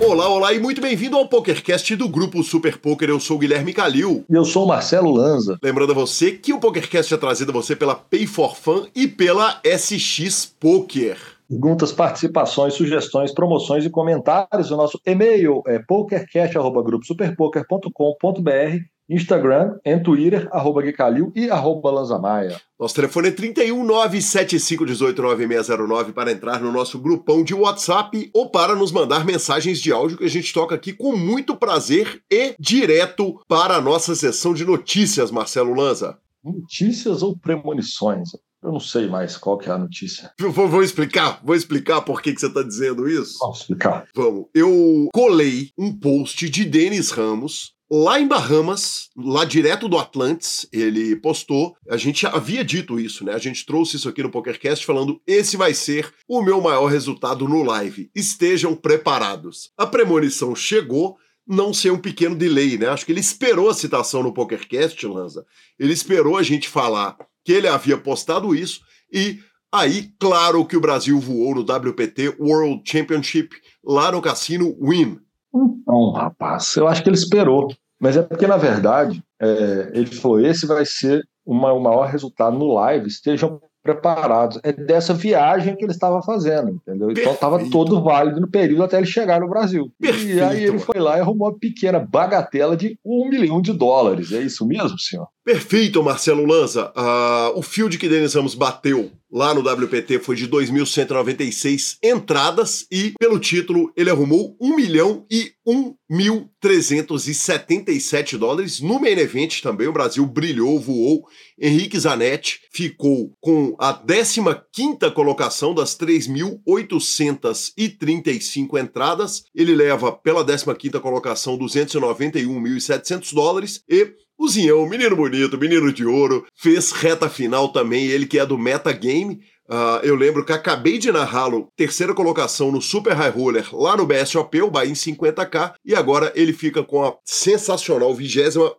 Olá, olá e muito bem-vindo ao PokerCast do grupo Super Poker. Eu sou o Guilherme Calil. E eu sou o Marcelo Lanza. Lembrando a você que o PokerCast é trazido a você pela Pay for Fun e pela SX Poker. Perguntas, participações, sugestões, promoções e comentários. O nosso e-mail é pokercast.gruposuperpoker.com.br Instagram e Twitter, arroba Guicalil e arroba Lanzamaia. Nosso telefone é 31975189609 para entrar no nosso grupão de WhatsApp ou para nos mandar mensagens de áudio que a gente toca aqui com muito prazer e direto para a nossa sessão de notícias, Marcelo Lanza. Notícias ou premonições? Eu não sei mais qual que é a notícia. Vou, vou explicar, vou explicar por que, que você está dizendo isso. Vamos explicar. Vamos. Eu colei um post de Denis Ramos Lá em Bahamas, lá direto do Atlantis, ele postou. A gente havia dito isso, né? A gente trouxe isso aqui no PokerCast falando: esse vai ser o meu maior resultado no live. Estejam preparados. A premonição chegou, não ser um pequeno delay, né? Acho que ele esperou a citação no PokerCast, Lanza. Ele esperou a gente falar que ele havia postado isso e aí, claro que o Brasil voou no WPT World Championship lá no cassino Win. Então, rapaz, eu acho que ele esperou. Mas é porque, na verdade, é, ele falou: esse vai ser uma, o maior resultado no live, estejam preparados. É dessa viagem que ele estava fazendo, entendeu? Perfeito. Então estava todo válido no período até ele chegar no Brasil. Perfeito. E aí ele foi lá e arrumou uma pequena bagatela de um milhão de dólares. É isso mesmo, senhor? Perfeito, Marcelo Lanza. Uh, o field que Denis Ramos bateu lá no WPT foi de 2.196 entradas e, pelo título, ele arrumou 1 milhão e 1.377 dólares. No main event também, o Brasil brilhou, voou. Henrique Zanetti ficou com a 15ª colocação das 3.835 entradas. Ele leva pela 15ª colocação 291.700 dólares e o Zinhão, menino bonito, menino de ouro, fez reta final também, ele que é do Metagame. Uh, eu lembro que acabei de narrá-lo, terceira colocação no Super High Roller lá no BSOP, o Bahia em 50k, e agora ele fica com a sensacional 28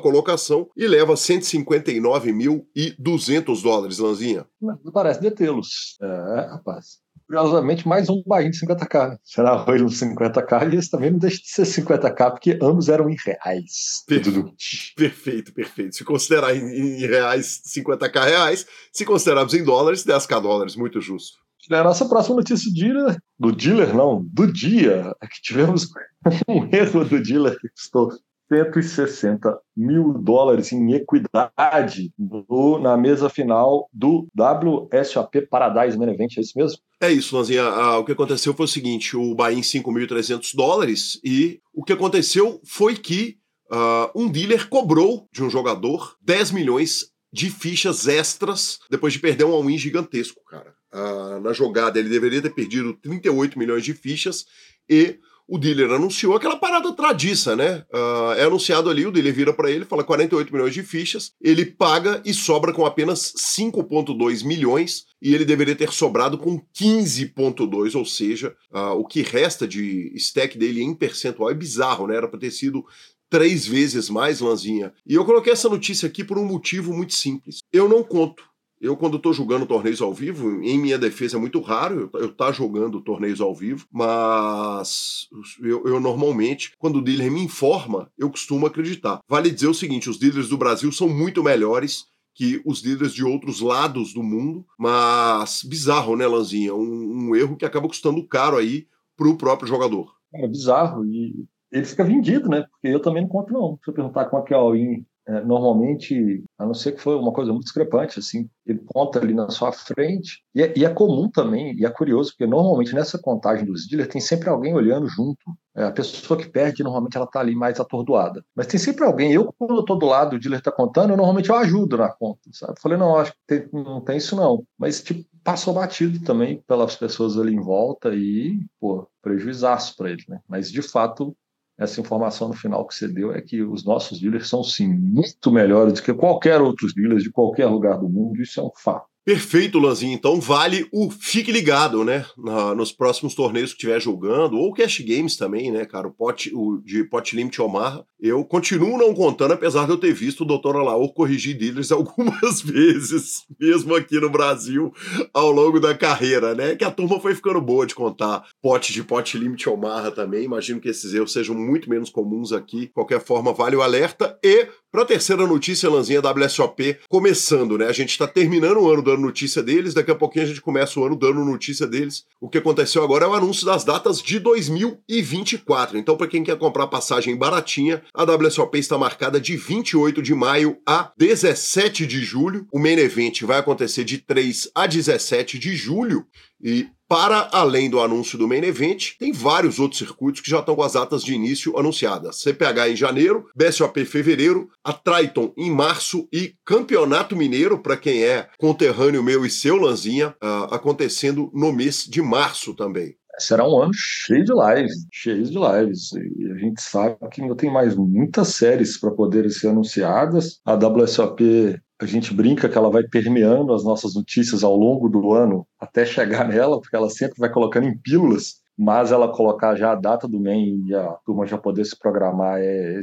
colocação e leva 159.200 dólares, Lanzinha. Não parece detê-los. É, rapaz curiosamente, mais um Bahia de 50k. Será hoje um 50k e esse também não deixa de ser 50k, porque ambos eram em reais. Perfeito, perfeito. perfeito. Se considerar em, em reais, 50k reais, se considerarmos em dólares, 10k dólares, muito justo. A nossa próxima notícia do dealer, do dealer não, do dia, é que tivemos um erro do dealer que custou 160 mil dólares em equidade no, na mesa final do WSOP Paradise Main Event, é isso mesmo? É isso, Lanzinha. Ah, o que aconteceu foi o seguinte: o Bahia em 5.300 dólares, e o que aconteceu foi que uh, um dealer cobrou de um jogador 10 milhões de fichas extras depois de perder um all-in gigantesco, cara. Uh, na jogada ele deveria ter perdido 38 milhões de fichas e o dealer anunciou aquela parada tradiça, né? Uh, é anunciado ali, o dealer vira para ele, fala 48 milhões de fichas, ele paga e sobra com apenas 5,2 milhões, e ele deveria ter sobrado com 15,2, ou seja, uh, o que resta de stack dele em percentual é bizarro, né? Era para ter sido três vezes mais, Lanzinha. E eu coloquei essa notícia aqui por um motivo muito simples. Eu não conto eu, quando estou jogando torneios ao vivo, em minha defesa é muito raro eu estar tá jogando torneios ao vivo, mas eu, eu, normalmente, quando o dealer me informa, eu costumo acreditar. Vale dizer o seguinte: os dealers do Brasil são muito melhores que os dealers de outros lados do mundo, mas bizarro, né, Lanzinha? Um, um erro que acaba custando caro aí para o próprio jogador. É bizarro e ele fica vendido, né? Porque eu também não conto, não. Se eu perguntar qual é o all-in é, normalmente, a não ser que foi uma coisa muito discrepante, assim, ele conta ali na sua frente. E é, e é, comum também, e é curioso, porque normalmente nessa contagem dos dealers tem sempre alguém olhando junto. É, a pessoa que perde, normalmente ela está ali mais atordoada. Mas tem sempre alguém. Eu, quando estou do lado, o dealer está contando, eu, normalmente eu ajudo na conta. Sabe? Falei, não, acho que tem, não tem isso não. Mas, tipo, passou batido também pelas pessoas ali em volta e, pô, prejuizaço para ele, né? Mas, de fato, essa informação no final que você deu é que os nossos dealers são sim muito melhores do que qualquer outros dealers de qualquer lugar do mundo, isso é um fato. Perfeito, Lanzinho. Então vale o fique ligado, né? Na, nos próximos torneios que estiver jogando, ou Cash Games também, né, cara? O, pot, o de Pot Limit Omaha. Eu continuo não contando, apesar de eu ter visto o Dr. Alaor corrigir dealers algumas vezes, mesmo aqui no Brasil, ao longo da carreira, né? Que a turma foi ficando boa de contar pote de Pot Limit Omaha também. Imagino que esses erros sejam muito menos comuns aqui. Qualquer forma, vale o alerta. E para a terceira notícia, Lanzinha WSOP, começando, né? A gente está terminando o ano dando notícia deles, daqui a pouquinho a gente começa o ano dando notícia deles. O que aconteceu agora é o anúncio das datas de 2024. Então, para quem quer comprar passagem baratinha, a WSOP está marcada de 28 de maio a 17 de julho. O main event vai acontecer de 3 a 17 de julho. E para além do anúncio do Main Event, tem vários outros circuitos que já estão com as datas de início anunciadas. CPH em janeiro, BSOP em fevereiro, a Triton em março e Campeonato Mineiro, para quem é conterrâneo meu e seu, Lanzinha, uh, acontecendo no mês de março também será um ano cheio de lives, cheio de lives. E a gente sabe que ainda tem mais muitas séries para poderem ser anunciadas. A WSOP a gente brinca que ela vai permeando as nossas notícias ao longo do ano até chegar nela, porque ela sempre vai colocando em pílulas, mas ela colocar já a data do MEN e a turma já poder se programar é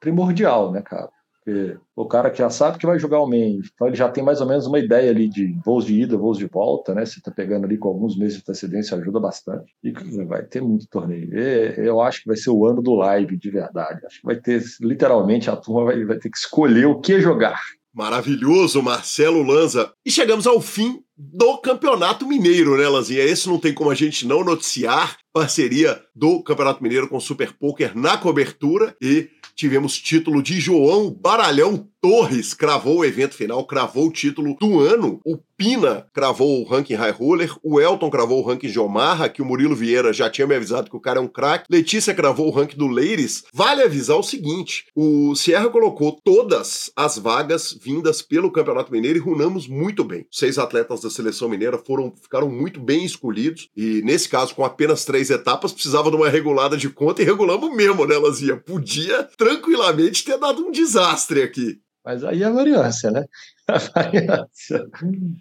primordial, né, cara? Porque o cara que já sabe que vai jogar o MEN, então ele já tem mais ou menos uma ideia ali de voos de ida, voos de volta, né? Você tá pegando ali com alguns meses de antecedência, ajuda bastante. E vai ter muito torneio. eu acho que vai ser o ano do live, de verdade. Acho que vai ter, literalmente, a turma vai, vai ter que escolher o que jogar. Maravilhoso, Marcelo Lanza. E chegamos ao fim do Campeonato Mineiro, né, Lanzinha? Esse não tem como a gente não noticiar. Parceria do Campeonato Mineiro com o Super Poker na cobertura e tivemos título de João Baralhão Torres, cravou o evento final, cravou o título do ano. O Pina cravou o ranking High Roller, o Elton cravou o ranking de Omaha, que o Murilo Vieira já tinha me avisado que o cara é um craque. Letícia cravou o ranking do Ladies. Vale avisar o seguinte: o Sierra colocou todas as vagas vindas pelo Campeonato Mineiro e runamos muito bem. Seis atletas da seleção mineira foram ficaram muito bem escolhidos e nesse caso com apenas três etapas precisava de uma regulada de conta e regulamos mesmo, né, Lazia? Podia tranquilamente ter dado um desastre aqui. Mas aí é a variância, né? A variância.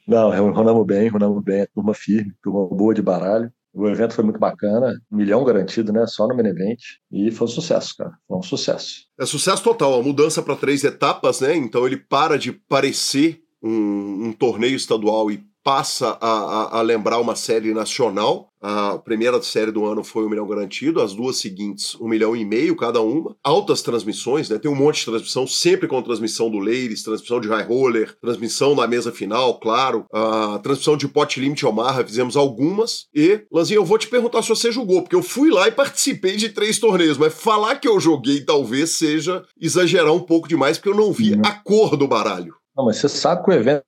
Não, runamos bem, runamos bem, é turma firme, turma boa de baralho. O evento foi muito bacana, milhão garantido, né? Só no main event. E foi um sucesso, cara. Foi um sucesso. É sucesso total. A mudança para três etapas, né? Então ele para de parecer um, um torneio estadual e passa a, a, a, lembrar uma série nacional. A primeira série do ano foi um milhão garantido, as duas seguintes, um milhão e meio cada uma. Altas transmissões, né? Tem um monte de transmissão, sempre com transmissão do Ladies, transmissão de High Roller, transmissão na mesa final, claro. A transmissão de Pot Limit Omaha, fizemos algumas. E, Lanzinho, eu vou te perguntar se você jogou, porque eu fui lá e participei de três torneios, mas falar que eu joguei talvez seja exagerar um pouco demais, porque eu não vi a cor do baralho. Não, mas você sabe que o evento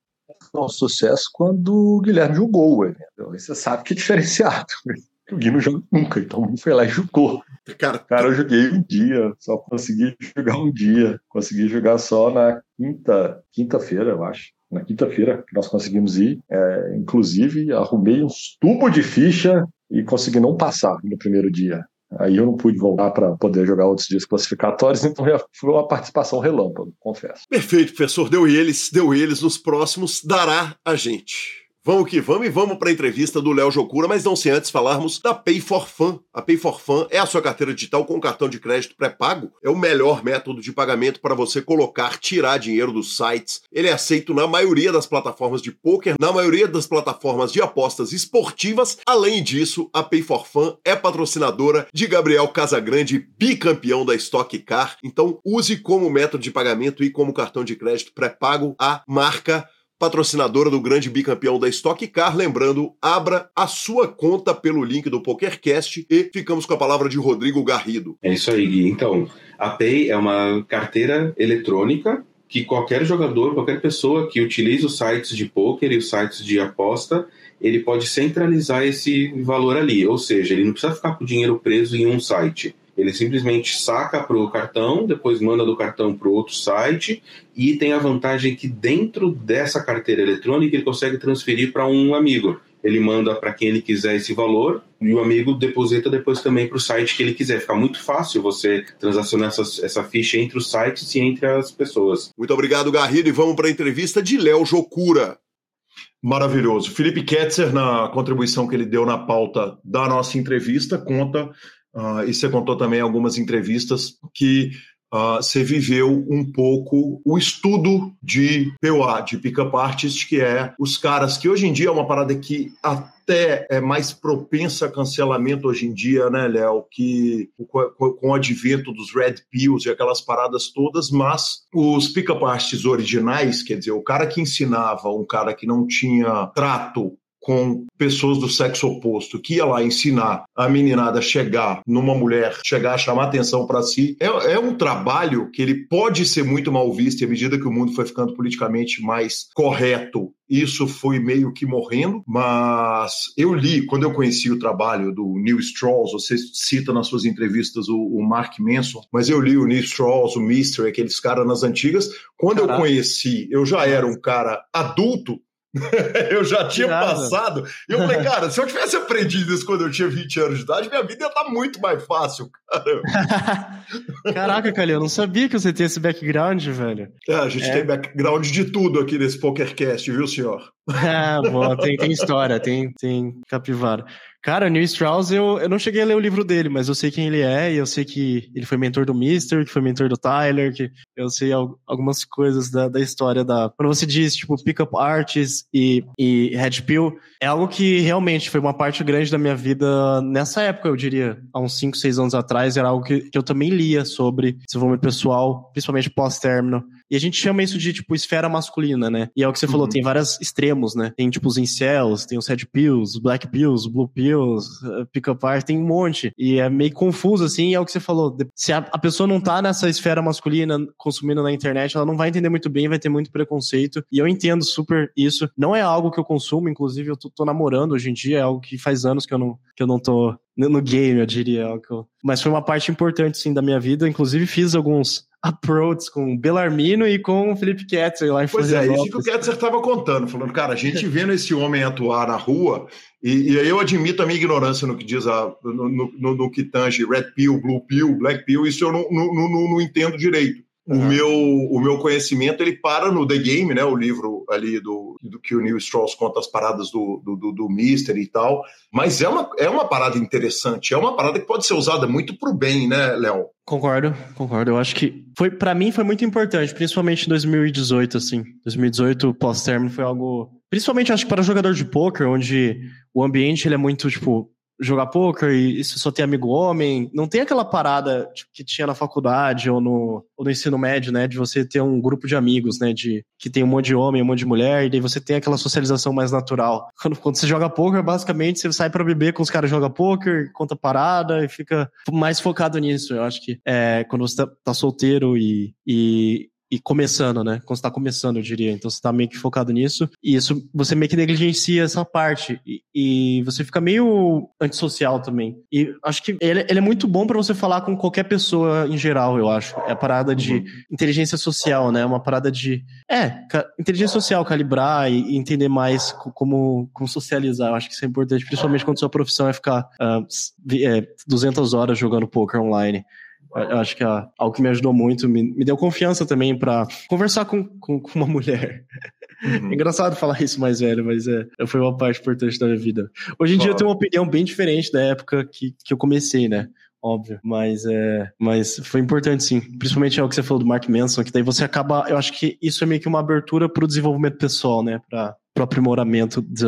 um sucesso quando o Guilherme jogou o evento. Você sabe que é diferenciado. O Gui não joga nunca, então foi lá e jogou. Cara, cara, eu joguei um dia, só consegui jogar um dia. Consegui jogar só na quinta, quinta-feira, eu acho. Na quinta-feira que nós conseguimos ir. É, inclusive, arrumei uns tubos de ficha e consegui não passar no primeiro dia. Aí eu não pude voltar para poder jogar outros dias classificatórios, então foi uma participação relâmpago, confesso. Perfeito, professor. Deu eles, deu eles. Nos próximos dará a gente. Vamos que vamos e vamos para a entrevista do Léo Jocura, mas não sem antes falarmos da Pay for Fun. A Pay for Fun é a sua carteira digital com cartão de crédito pré-pago. É o melhor método de pagamento para você colocar, tirar dinheiro dos sites. Ele é aceito na maioria das plataformas de poker, na maioria das plataformas de apostas esportivas. Além disso, a Pay for Fun é patrocinadora de Gabriel Casagrande, bicampeão da Stock Car. Então, use como método de pagamento e como cartão de crédito pré-pago a marca patrocinadora do grande bicampeão da Stock Car. Lembrando, abra a sua conta pelo link do PokerCast e ficamos com a palavra de Rodrigo Garrido. É isso aí, Gui. Então, a Pay é uma carteira eletrônica que qualquer jogador, qualquer pessoa que utilize os sites de poker e os sites de aposta, ele pode centralizar esse valor ali. Ou seja, ele não precisa ficar com o dinheiro preso em um site. Ele simplesmente saca para o cartão, depois manda do cartão para outro site e tem a vantagem que dentro dessa carteira eletrônica ele consegue transferir para um amigo. Ele manda para quem ele quiser esse valor e o amigo deposita depois também para o site que ele quiser. Fica muito fácil você transacionar essa, essa ficha entre os sites e entre as pessoas. Muito obrigado, Garrido, e vamos para a entrevista de Léo Jocura. Maravilhoso. Felipe Ketzer, na contribuição que ele deu na pauta da nossa entrevista, conta, uh, e você contou também algumas entrevistas, que uh, você viveu um pouco o estudo de POA, de Pickup Artist, que é os caras que hoje em dia é uma parada que até é mais propensa a cancelamento hoje em dia, né, Léo? Que com, com o advento dos Red Pills e aquelas paradas todas, mas os Pickup Artists originais, quer dizer, o cara que ensinava um cara que não tinha trato com pessoas do sexo oposto, que ia lá ensinar a meninada a chegar numa mulher, chegar a chamar atenção para si, é, é, um trabalho que ele pode ser muito mal visto e à medida que o mundo foi ficando politicamente mais correto, isso foi meio que morrendo, mas eu li, quando eu conheci o trabalho do Neil Strauss, você cita nas suas entrevistas o, o Mark Manson, mas eu li o Neil Strauss, o Mystery, aqueles caras nas antigas. Quando Caraca. eu conheci, eu já era um cara adulto, eu já tinha passado. E eu falei, cara, se eu tivesse aprendido isso quando eu tinha 20 anos de idade, minha vida ia estar tá muito mais fácil, cara. Caraca, Calil, eu não sabia que você tinha esse background, velho. É, a gente é. tem background de tudo aqui nesse PokerCast, viu, senhor? Ah, bom, tem, tem história, tem, tem capivara. Cara, o Neil Strauss, eu, eu não cheguei a ler o livro dele, mas eu sei quem ele é, e eu sei que ele foi mentor do Mister, que foi mentor do Tyler, que eu sei algumas coisas da, da história da... Quando você diz, tipo, Pickup Artists e, e Red Pill, é algo que realmente foi uma parte grande da minha vida nessa época, eu diria, há uns 5, 6 anos atrás, era algo que, que eu também lia sobre desenvolvimento pessoal, principalmente pós-término. E a gente chama isso de, tipo, esfera masculina, né? E é o que você uhum. falou, tem vários extremos, né? Tem, tipo, os incels, tem os red pills, black pills, blue pills, uh, pick-up art, tem um monte. E é meio confuso, assim, e é o que você falou. Se a, a, pessoa não tá nessa esfera masculina consumindo na internet, ela não vai entender muito bem, vai ter muito preconceito. E eu entendo super isso. Não é algo que eu consumo, inclusive eu tô, tô namorando hoje em dia, é algo que faz anos que eu não, que eu não tô no game, eu diria. É mas foi uma parte importante, sim, da minha vida. Inclusive fiz alguns approach com Belarmino e com o Felipe Ketzer lá em Pois é, isso que o Ketzer estava contando, falando, cara, a gente vendo esse homem atuar na rua, e, e aí eu admito a minha ignorância no que diz a, no, no, no que tange Red Pill, Blue Pill, Black Pill, isso eu não, não, não, não entendo direito. Uhum. O, meu, o meu conhecimento ele para no The Game, né? O livro ali do, do que o Neil Strauss conta as paradas do, do, do, do Mister e tal. Mas é uma, é uma parada interessante, é uma parada que pode ser usada muito pro bem, né, Léo? Concordo, concordo. Eu acho que foi para mim foi muito importante, principalmente em 2018, assim. 2018, pós-término, foi algo. Principalmente acho que para jogador de poker, onde o ambiente ele é muito, tipo, jogar poker e você só tem amigo homem. Não tem aquela parada tipo, que tinha na faculdade ou no, ou no ensino médio, né? De você ter um grupo de amigos, né? De que tem um monte de homem, um monte de mulher, e daí você tem aquela socialização mais natural. Quando, quando você joga poker, basicamente você sai para beber com os caras que jogam poker, conta parada e fica mais focado nisso. Eu acho que é, quando você tá, tá solteiro e, e e começando, né? Quando você tá começando, eu diria. Então você tá meio que focado nisso. E isso, você meio que negligencia essa parte. E, e você fica meio antissocial também. E acho que ele, ele é muito bom para você falar com qualquer pessoa em geral, eu acho. É a parada de uhum. inteligência social, né? Uma parada de. É, inteligência social, calibrar e, e, entender mais como, como socializar. Eu acho que isso é importante, principalmente quando sua profissão é ficar uh, é, 200 horas jogando poker online. Eu acho que é algo que me ajudou muito, me, me deu confiança também para conversar com, com, com, uma mulher. Uhum. É engraçado falar isso mais velho, mas é, foi uma parte importante da minha vida. Hoje em dia eu tenho uma opinião bem diferente da época que, que eu comecei, né? Óbvio, mas é, mas foi importante sim, principalmente é o que você falou do Mark Manson, que daí você acaba, eu acho que isso é meio que uma abertura para o desenvolvimento pessoal, né, para o aprimoramento de,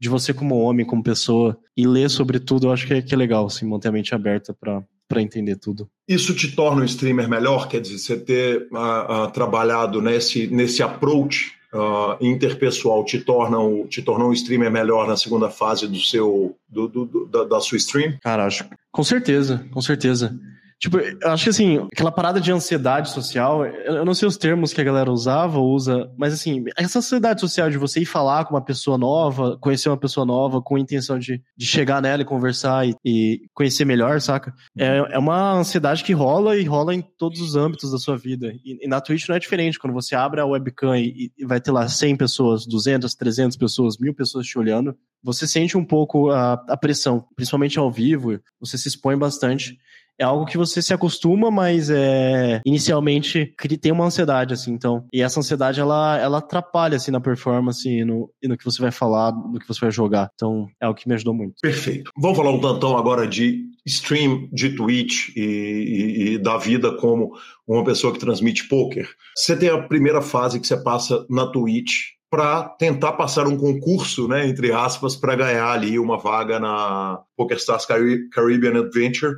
de você como homem, como pessoa, e ler sobre tudo, eu acho que é, que é legal, assim, manter a mente aberta para para entender tudo. Isso te torna um streamer melhor? Quer dizer, você ter uh, uh, trabalhado nesse, nesse approach uh, interpessoal te torna, um, te tornou um streamer melhor na segunda fase do seu do, do, do da, da, sua stream? Cara, acho com certeza, com certeza. Tipo, eu acho que assim, aquela parada de ansiedade social, eu não sei os termos que a galera usava ou usa, mas assim, essa ansiedade social de você ir falar com uma pessoa nova, conhecer uma pessoa nova com a intenção de, de chegar nela e conversar e, e conhecer melhor, saca? É, é uma ansiedade que rola e rola em todos os âmbitos da sua vida. E, e na Twitch não é diferente, quando você abre a webcam e, e vai ter lá 100 pessoas, 200, 300 pessoas, mil pessoas te olhando, você sente um pouco a, a pressão, principalmente ao vivo, você se expõe bastante. É algo que você se acostuma, mas é inicialmente tem uma ansiedade, assim, então. E essa ansiedade, ela, ela atrapalha, assim, na performance e no, e no que você vai falar, no que você vai jogar. Então, é o que me ajudou muito. Perfeito. Vamos falar um tantão agora de stream de Twitch e, e, e da vida como uma pessoa que transmite poker. Você tem a primeira fase que você passa na Twitch para tentar passar um concurso, né, entre aspas, para ganhar ali uma vaga na PokerStars Caribbean Adventure,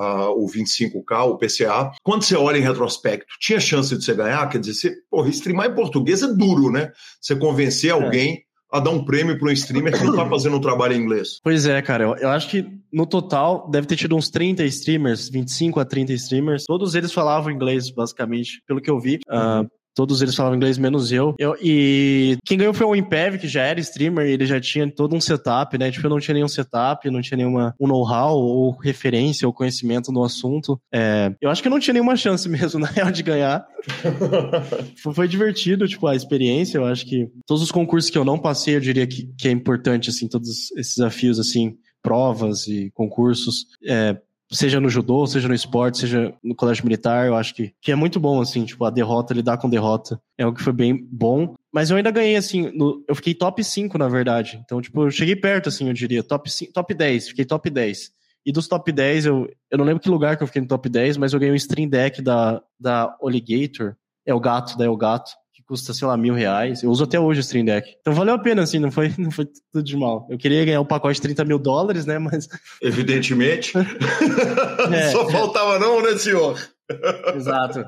uh, o 25K, o PCA. Quando você olha em retrospecto, tinha chance de você ganhar? Quer dizer, você, porra, streamar em português é duro, né? Você convencer é. alguém a dar um prêmio para um streamer que não está fazendo um trabalho em inglês. Pois é, cara. Eu, eu, acho que no total deve ter tido uns 30 streamers, 25 a 30 streamers. Todos eles falavam inglês, basicamente, pelo que eu vi. Uh, Todos eles falavam inglês, menos eu. eu. E quem ganhou foi o Impev, que já era streamer, ele já tinha todo um setup, né? Tipo, eu não tinha nenhum setup, não tinha nenhuma um know-how ou referência ou conhecimento no assunto. É, eu acho que eu não tinha nenhuma chance mesmo, na real, de ganhar. foi, divertido, tipo, a experiência. Eu acho que todos os concursos que eu não passei, eu diria que, que é importante, assim, todos esses desafios, assim, provas e concursos. É, seja no judô, seja no esporte, seja no colégio militar, eu acho que, que é muito bom, assim, tipo, a derrota, lidar com derrota, é algo que foi bem bom. Mas eu ainda ganhei, assim, no, eu fiquei top 5, na verdade. Então, tipo, eu cheguei perto, assim, eu diria, top, 5, top 10, fiquei top 10. E dos top 10, eu, eu não lembro que lugar que eu fiquei no top 10, mas eu ganhei um stream deck da, da Alligator, é o gato, da é o gato custa, sei lá, mil reais. Eu uso até hoje o Stream Deck. Então valeu a pena, assim, não foi, não foi tudo de mal. Eu queria ganhar um pacote de 30 mil dólares, né, mas... Evidentemente. é. Só faltava não, né, senhor? Exato.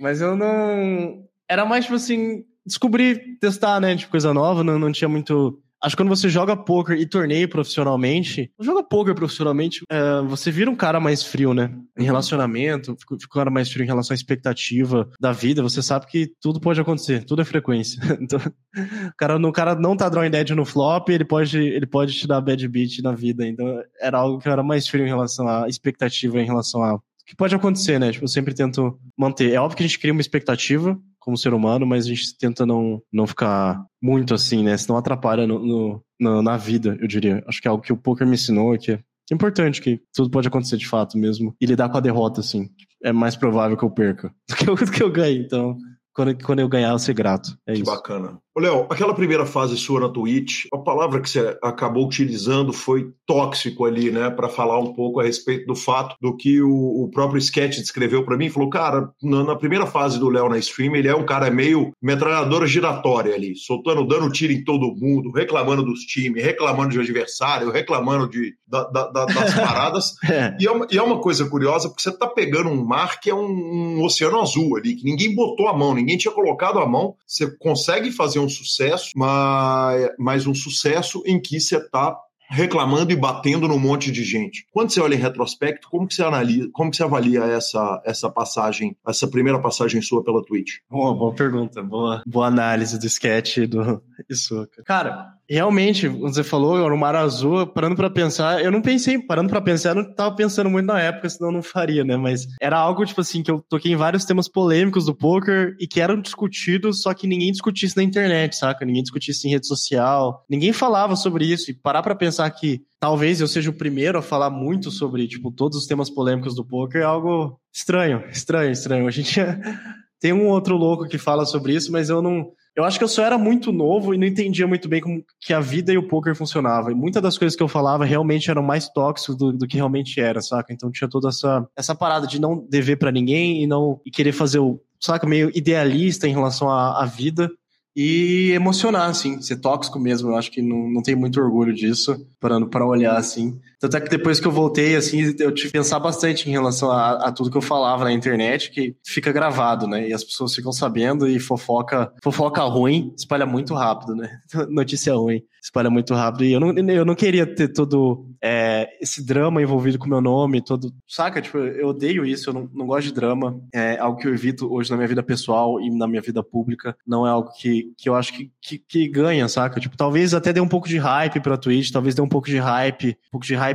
Mas eu não... Era mais, tipo assim, descobrir, testar, né, tipo, coisa nova, não, não tinha muito Acho que quando você joga poker e torneio profissionalmente, joga poker profissionalmente, é, você vira um cara mais frio, né? Em relacionamento, fica, um cara mais frio em relação à expectativa da vida. Você sabe que tudo pode acontecer, tudo é frequência. Então, o cara, o cara não tá drawing dead no flop, ele pode, ele pode te dar bad beat na vida. Então, era algo que eu era mais frio em relação à expectativa, em relação a que pode acontecer, né? Tipo, eu sempre tento manter. É óbvio que a gente cria uma expectativa, como ser humano, mas a gente tenta não, não ficar muito assim, né? Senão atrapalha no, no, na vida, eu diria. Acho que é algo que o poker me ensinou, que é importante, que tudo pode acontecer de fato mesmo. E lidar com a derrota, assim. É mais provável que eu perca do que eu, do que eu ganhe. Então, quando, quando eu ganhar, eu ser grato. É que isso. bacana. Léo, aquela primeira fase sua na Twitch, a palavra que você acabou utilizando foi tóxico ali, né? Para falar um pouco a respeito do fato do que o, o próprio Sketch descreveu para mim. Falou, cara, na, na, primeira fase do Léo na stream, ele é um cara meio metralhadora giratória ali, soltando, dando tiro em todo mundo, reclamando dos times, reclamando de adversário, reclamando de, da, da, da, das paradas. é. E, é uma, e, é uma, coisa curiosa, porque você tá pegando um mar que é um, um oceano azul ali, que ninguém botou a mão, ninguém tinha colocado a mão. Você consegue fazer um sucesso, mas, mas um sucesso em que você está reclamando e batendo num monte de gente. Quando você olha em retrospecto, como que você analisa, como que você avalia essa, essa passagem, essa primeira passagem sua pela Twitch? Boa, boa pergunta, boa, boa análise do sketch do Isuka. Cara, realmente, você falou, era o Mar Azul, parando para pensar, eu não pensei, parando para pensar, eu não tava pensando muito na época, senão eu não faria, né? Mas era algo, tipo assim, que eu toquei em vários temas polêmicos do poker e que eram discutidos, só que ninguém discutisse na internet, saca? Ninguém discutisse em rede social, ninguém falava sobre isso. E parar para pensar que talvez eu seja o primeiro a falar muito sobre, tipo, todos os temas polêmicos do poker é algo estranho, estranho, estranho. A gente tem um outro louco que fala sobre isso, mas eu não eu acho que eu só era muito novo e não entendia muito bem como que a vida e o poker funcionava. E muitas das coisas que eu falava realmente eram mais tóxicos do, do que realmente era, saca? Então tinha toda essa, essa parada de não dever para ninguém e não e querer fazer o, saca, meio idealista em relação à, à vida e emocionar, assim, ser tóxico mesmo. Eu acho que não, não tenho muito orgulho disso, parando para olhar, assim. Tanto é que depois que eu voltei, assim, eu tive que pensar bastante em relação a, a, tudo que eu falava na internet, que fica gravado, né? E as pessoas ficam sabendo e fofoca, fofoca ruim espalha muito rápido, né? Notícia ruim espalha muito rápido. E eu não, eu não queria ter todo é, esse drama envolvido com o meu nome, todo. Saca? Tipo, eu odeio isso, eu não, não gosto de drama. É algo que eu evito hoje na minha vida pessoal e na minha vida pública. Não é algo que, que eu acho que, que, que ganha, saca? Tipo, talvez até dê um pouco de hype pra Twitch, talvez dê um pouco de hype, um pouco de hype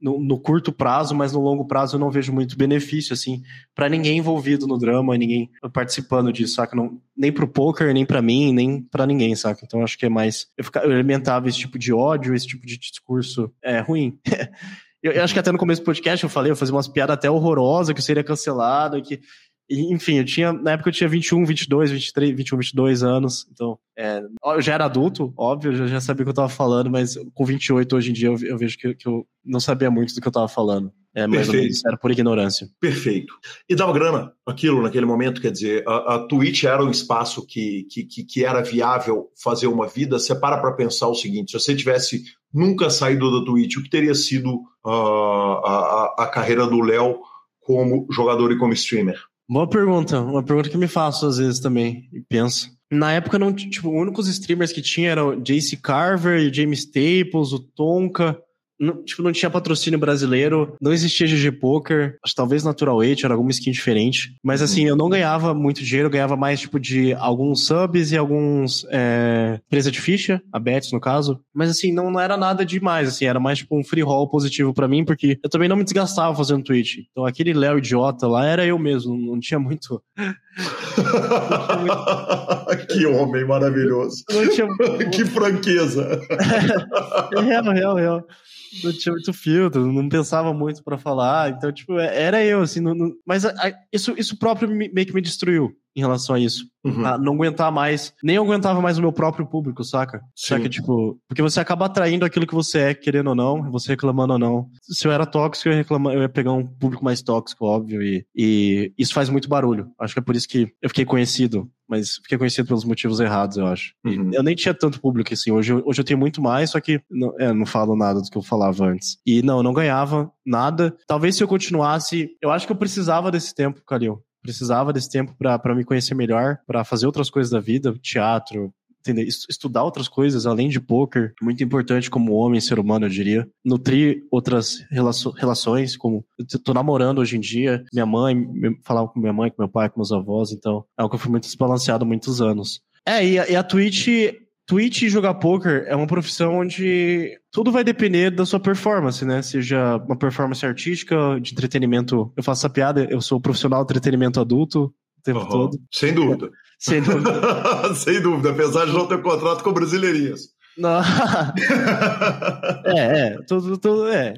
no, no, curto prazo, mas no longo prazo eu não vejo muito benefício, assim, para ninguém envolvido no drama, ninguém participando disso, saca? Não, nem pro poker, nem para mim, nem para ninguém, saca? Então acho que é mais. Eu, ficava, eu alimentava esse tipo de ódio, esse tipo de discurso é ruim. Eu, eu, acho que até no começo do podcast eu falei, eu fazia umas piadas até horrorosas, que eu seria cancelado, que. Enfim, eu tinha. Na época eu tinha 21, 22, 23, 21, 22 anos. Então, é, eu já era adulto, óbvio, eu já sabia o que eu tava falando, mas com 28 hoje em dia eu, eu vejo que, que eu não sabia muito do que eu tava falando. É, mais Perfeito. ou menos, era por ignorância. Perfeito. E dava grana aquilo naquele momento, quer dizer, a, a Twitch era um espaço que, que, que era viável fazer uma vida. Você para para pensar o seguinte: se você tivesse nunca saído da Twitch, o que teria sido uh, a, a, a carreira do Léo como jogador e como streamer? Boa pergunta. Uma pergunta que me faço às vezes também, e penso. Na época, não, tipo, os únicos streamers que tinha eram o JC Carver o James Staples, o Tonka não, tipo, não tinha patrocínio brasileiro, não existia GG Poker, acho que talvez Natural 8 era alguma skin diferente. Mas uhum. assim, eu não ganhava muito dinheiro, eu ganhava mais tipo de alguns subs e alguns é, empresa de ficha, a Bets no caso. Mas assim, não, não era nada demais, assim, era mais tipo um free roll positivo para mim, porque eu também não me desgastava fazendo Twitch. Então aquele Léo idiota lá era eu mesmo, não tinha muito. que homem maravilhoso. Tinha... que franqueza. é, real, real, real não tinha muito filtro, não pensava muito para falar. Então, tipo, é, era eu, assim. Não, não... mas a, a, isso, isso próprio meio que me destruiu em relação a isso. Uhum. A não aguentar mais, nem aguentava mais o meu próprio público, saca? Sim. Saca, tipo, porque você acaba atraindo aquilo que você é, querendo ou não, você reclamando ou não. Se eu era tóxico, eu ia, reclamar, eu ia pegar um público mais tóxico, óbvio, e, e isso faz muito barulho. Acho que é por isso que eu fiquei conhecido, mas fiquei conhecido pelos motivos errados, eu acho. Uhum. Eu nem tinha tanto público assim, hoje, hoje eu tenho muito mais, só que não, é, não falo nada do que eu falava antes. E não, eu não ganhava nada. Talvez se eu continuasse, eu acho que eu precisava desse tempo, Calil precisava desse tempo para me conhecer melhor, para fazer outras coisas da vida, teatro, entender, estudar outras coisas além de poker, muito importante como homem, ser humano, eu diria. Nutrir outras relações, como eu tô namorando hoje em dia, minha mãe, falar com minha mãe, com meu pai, com meus avós, então é algo que eu fui muito desbalanceado há muitos anos. É, e a, e a Twitch Twitch e jogar poker é uma profissão onde tudo vai depender da sua performance, né? Seja uma performance artística, de entretenimento. Eu faço essa piada, eu sou profissional de entretenimento adulto o tempo uhum. todo. Sem dúvida. Sem dúvida. Sem dúvida, apesar de não ter contrato com brasileirinhas. Não. é, é, tudo, tudo, é.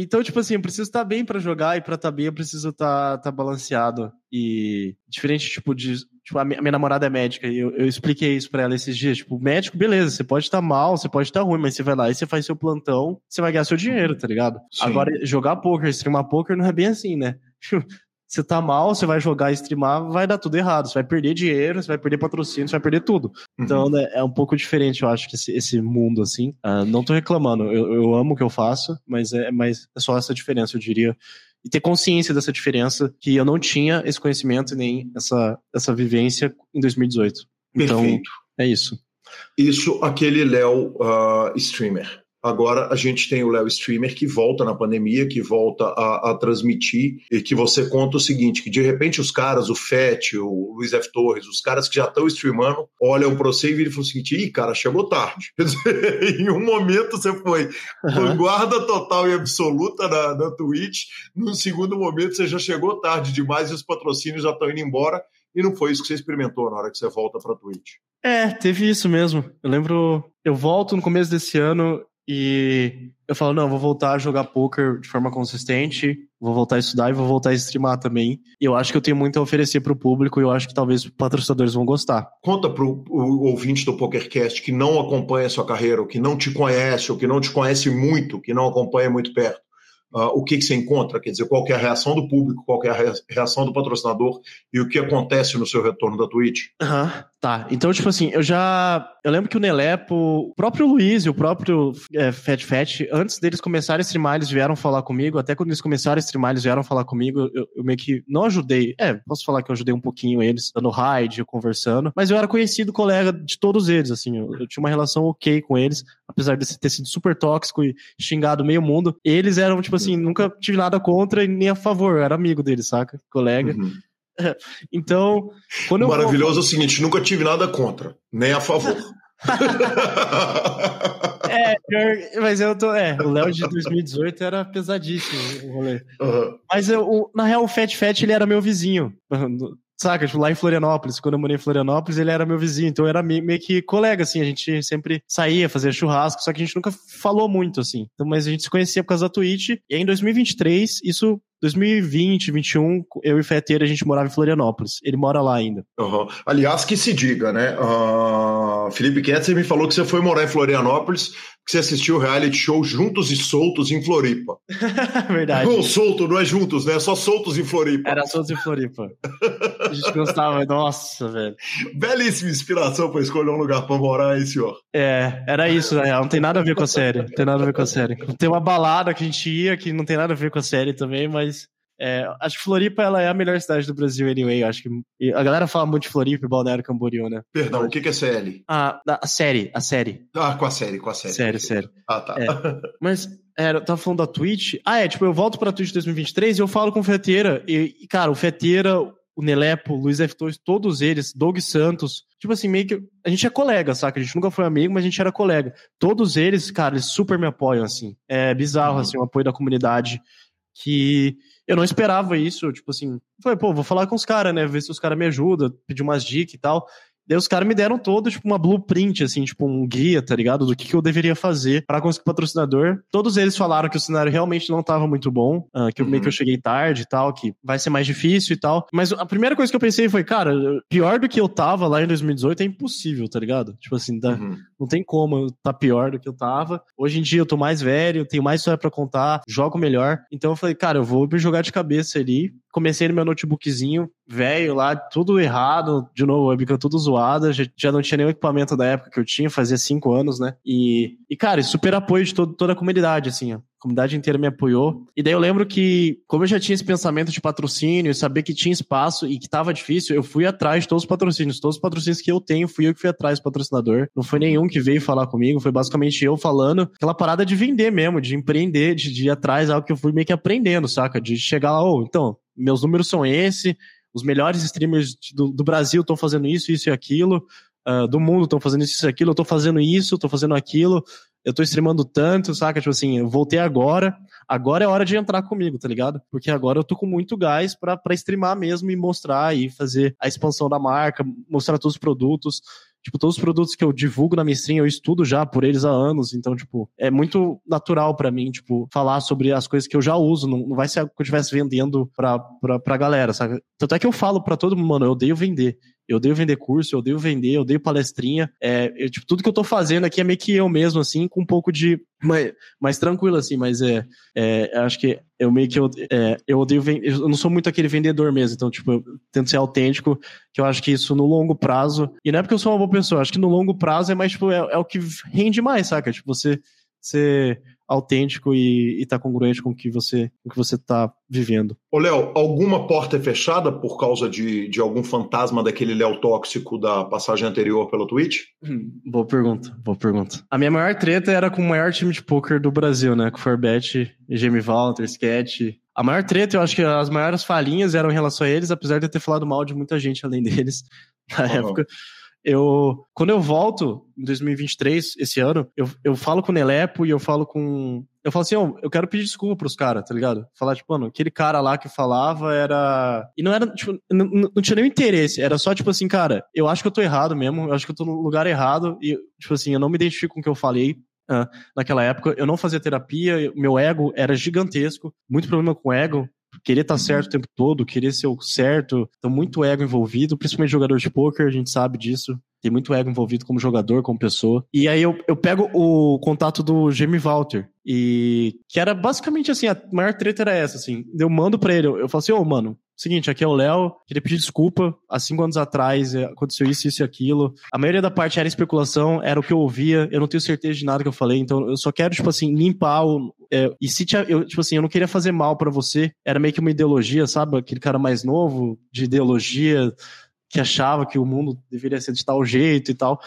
Então, tipo assim, eu preciso estar bem para jogar e para estar bem eu preciso estar, estar balanceado. E diferente, tipo, de. Tipo, a minha, minha namorada é médica e eu, eu expliquei isso para ela esses dias. Tipo, médico, beleza, você pode estar mal, você pode estar ruim, mas você vai lá e você faz seu plantão, você vai ganhar seu dinheiro, tá ligado? Sim. Agora, jogar poker, streamar poker não é bem assim, né? você tá mal, você vai jogar e streamar, vai dar tudo errado. Você vai perder dinheiro, você vai perder patrocínio, você vai perder tudo. Uhum. Então, né, é um pouco diferente, eu acho, que esse, esse mundo, assim. Uh, não tô reclamando, eu, eu amo o que eu faço, mas é, mas é só essa diferença, eu diria. E ter consciência dessa diferença, que eu não tinha esse conhecimento nem essa, essa vivência em 2018. Então, Perfeito. é isso. Isso, aquele Léo uh, streamer. Agora a gente tem o Léo Streamer que volta na pandemia, que volta a, a, transmitir e que você conta o seguinte: que de repente os caras, o Fett, o Luiz F. Torres, os caras que já estão streamando, olham para você e viram e falam o seguinte: ih, cara, chegou tarde. Dizer, em um momento você foi vanguarda total e absoluta na, na Twitch, num segundo momento você já chegou tarde demais e os patrocínios já estão indo embora. E não foi isso que você experimentou na hora que você volta para Twitch. É, teve isso mesmo. Eu lembro, eu volto no começo desse ano e eu falo, não, vou voltar a jogar poker de forma consistente, vou voltar a estudar e vou voltar a streamar também. Eu acho que eu tenho muito a oferecer para o público e eu acho que talvez patrocinadores vão gostar. Conta para o ouvinte do PokerCast que não acompanha a sua carreira, ou que não te conhece, ou que não te conhece muito, que não acompanha muito perto uh, o que, que você encontra, quer dizer, qual é a reação do público, qual é a reação do patrocinador e o que acontece no seu retorno da Twitch. Aham, uhum, tá. Então, tipo assim, eu já. Eu lembro que o Nelepo, o próprio Luiz e o próprio é, Fat Fat, antes deles começarem a streamar, eles vieram falar comigo. Até quando eles começaram a streamar, eles vieram falar comigo. Eu, eu meio que não ajudei. É, posso falar que eu ajudei um pouquinho eles, dando raid, conversando. Mas eu era conhecido colega de todos eles, assim. Eu, eu tinha uma relação ok com eles, apesar de ter sido super tóxico e xingado meio mundo. Eles eram, tipo assim, nunca tive nada contra e nem a favor. Eu era amigo deles, saca? Colega. Uhum. Então, quando eu. Maravilhoso é o seguinte: nunca tive nada contra, nem a favor. é, mas eu tô. É, o Léo de 2018 era pesadíssimo o rolê. Uhum. Mas eu, na real, o Fat Fat ele era meu vizinho. Saca? Tipo, lá em Florianópolis, quando eu morei em Florianópolis, ele era meu vizinho, então era meio que colega, assim, a gente sempre saía, fazia churrasco, só que a gente nunca falou muito, assim. Então, mas a gente se conhecia por causa da Twitch, e aí em 2023, isso 2020, 2021, eu e o Feteira, a gente morava em Florianópolis. Ele mora lá ainda. Uhum. Aliás, que se diga, né? Uh, Felipe Ketzer me falou que você foi morar em Florianópolis, que você assistiu o reality show Juntos e Soltos em Floripa. Verdade. Não, solto, não é juntos, né? Só soltos em Floripa. Era soltos em Floripa. a gente gostava, nossa, velho. Belíssima inspiração para escolher um lugar para morar, hein, senhor? É, era isso, real. Não tem nada a ver com a série. Não tem nada a ver com a série. Tem uma balada que a gente ia que não tem nada a ver com a série também, mas é, acho que Floripa ela é a melhor cidade do Brasil, anyway. Acho que a galera fala muito de Floripa e Balneário Camboriú, né? Perdão, o que, que é CL? Ah, a série, a série. Ah, com a série, com a série. Série, série. Ah, tá. É, mas é, eu tava falando da Twitch. Ah, é, tipo, eu volto pra Twitch 2023 e eu falo com o Feteira. E, e cara, o Feteira, o Nelepo, o Luiz F2, todos eles, Doug Santos, tipo assim, meio que. A gente é colega, saca? A gente nunca foi amigo, mas a gente era colega. Todos eles, cara, eles super me apoiam, assim. É bizarro, uhum. assim, o apoio da comunidade. Que eu não esperava isso, tipo assim, falei, pô, vou falar com os caras, né, ver se os caras me ajudam, pedir umas dicas e tal. Daí os caras me deram todo, tipo, uma blueprint, assim, tipo, um guia, tá ligado? Do que, que eu deveria fazer para conseguir patrocinador. Todos eles falaram que o cenário realmente não tava muito bom, uh, que uhum. meio que eu cheguei tarde e tal, que vai ser mais difícil e tal. Mas a primeira coisa que eu pensei foi, cara, pior do que eu tava lá em 2018 é impossível, tá ligado? Tipo assim, uhum. não tem como tá pior do que eu tava. Hoje em dia eu tô mais velho, tenho mais história pra contar, jogo melhor. Então eu falei, cara, eu vou me jogar de cabeça ali. Comecei no meu notebookzinho, velho lá, tudo errado, de novo, webcam tudo zoada, já, não tinha nenhum equipamento da época que eu tinha, fazia cinco anos, né? E, e cara, super apoio de todo, toda a comunidade, assim, ó comunidade inteira me apoiou. E daí eu lembro que, como eu já tinha esse pensamento de patrocínio, saber que tinha espaço e que tava difícil, eu fui atrás de todos os patrocínios. Todos os patrocínios que eu tenho, fui eu que fui atrás do patrocinador. Não foi nenhum que veio falar comigo, foi basicamente eu falando aquela parada de vender mesmo, de empreender, de, de ir atrás, algo que eu fui meio que aprendendo, saca? De chegar lá, oh, então, meus números são esse, os melhores streamers do, do Brasil estão fazendo isso, isso e aquilo, uh, do mundo estão fazendo isso e aquilo, eu tô fazendo isso, tô fazendo aquilo, eu tô streamando tanto, saca? Tipo assim, eu voltei agora, agora é hora de entrar comigo, tá ligado? Porque agora eu tô com muito gás pra streamar mesmo e mostrar e fazer a expansão da marca, mostrar todos os produtos. Tipo, todos os produtos que eu divulgo na minha stream, eu estudo já por eles há anos. Então, tipo, é muito natural para mim, tipo, falar sobre as coisas que eu já uso. Não, não vai ser algo que eu estivesse vendendo pra, pra, pra galera, sabe? Tanto é que eu falo para todo mundo, mano, eu odeio vender. Eu odeio vender curso, eu odeio vender, eu odeio palestrinha. É, eu, tipo, tudo que eu tô fazendo aqui é meio que eu mesmo, assim, com um pouco de. Mais, mais tranquilo, assim, mas é, é. Acho que eu meio que. Eu, é, eu odeio vender. Eu não sou muito aquele vendedor mesmo, então, tipo, eu tento ser autêntico, que eu acho que isso no longo prazo. E não é porque eu sou uma boa pessoa, acho que no longo prazo é mais, tipo, é, é o que rende mais, saca? Tipo, você. você autêntico e, e tá congruente com o que você com o que você tá vivendo. Ô, Léo, alguma porta é fechada por causa de, de algum fantasma daquele Léo tóxico da passagem anterior pelo Twitch? Hum, boa pergunta, boa pergunta. A minha maior treta era com o maior time de poker do Brasil, né? Com o Forbet, Jamie Walter, Sketch, a maior treta, eu acho que as maiores falinhas eram em relação a eles, apesar de eu ter falado mal de muita gente além deles na uhum. época eu quando eu volto em 2023, esse ano, eu, eu falo com o Nelepo e eu falo com. Eu falo assim, oh, eu quero pedir desculpa pros caras, tá ligado? Falar, tipo, mano, aquele cara lá que falava era. E não era, tipo, não, não tinha nenhum interesse. Era só, tipo assim, cara, eu acho que eu tô errado mesmo, eu acho que eu tô no lugar errado. E, tipo assim, eu não me identifico com o que eu falei. Uh, naquela época, eu não fazia terapia, meu ego era gigantesco, muito problema com ego, querer estar tá certo o tempo todo, querer ser o certo. Então, muito ego envolvido, principalmente jogador de poker, a gente sabe disso. Tem muito ego envolvido como jogador, como pessoa. E aí eu, eu pego o contato do Jamie Walter. E que era basicamente assim, a maior treta era essa, assim. Eu mando pra ele, eu, eu falo assim, ô, oh, mano, Seguinte, aqui é o Léo, queria pedir desculpa. Há cinco anos atrás é, aconteceu isso, isso e aquilo. A maioria da parte era especulação, era o que eu ouvia. Eu não tenho certeza de nada que eu falei, então eu só quero, tipo assim, limpar o. É, e se eu, tipo assim, eu não queria fazer mal para você. Era meio que uma ideologia, sabe? Aquele cara mais novo, de ideologia, que achava que o mundo deveria ser de tal jeito e tal.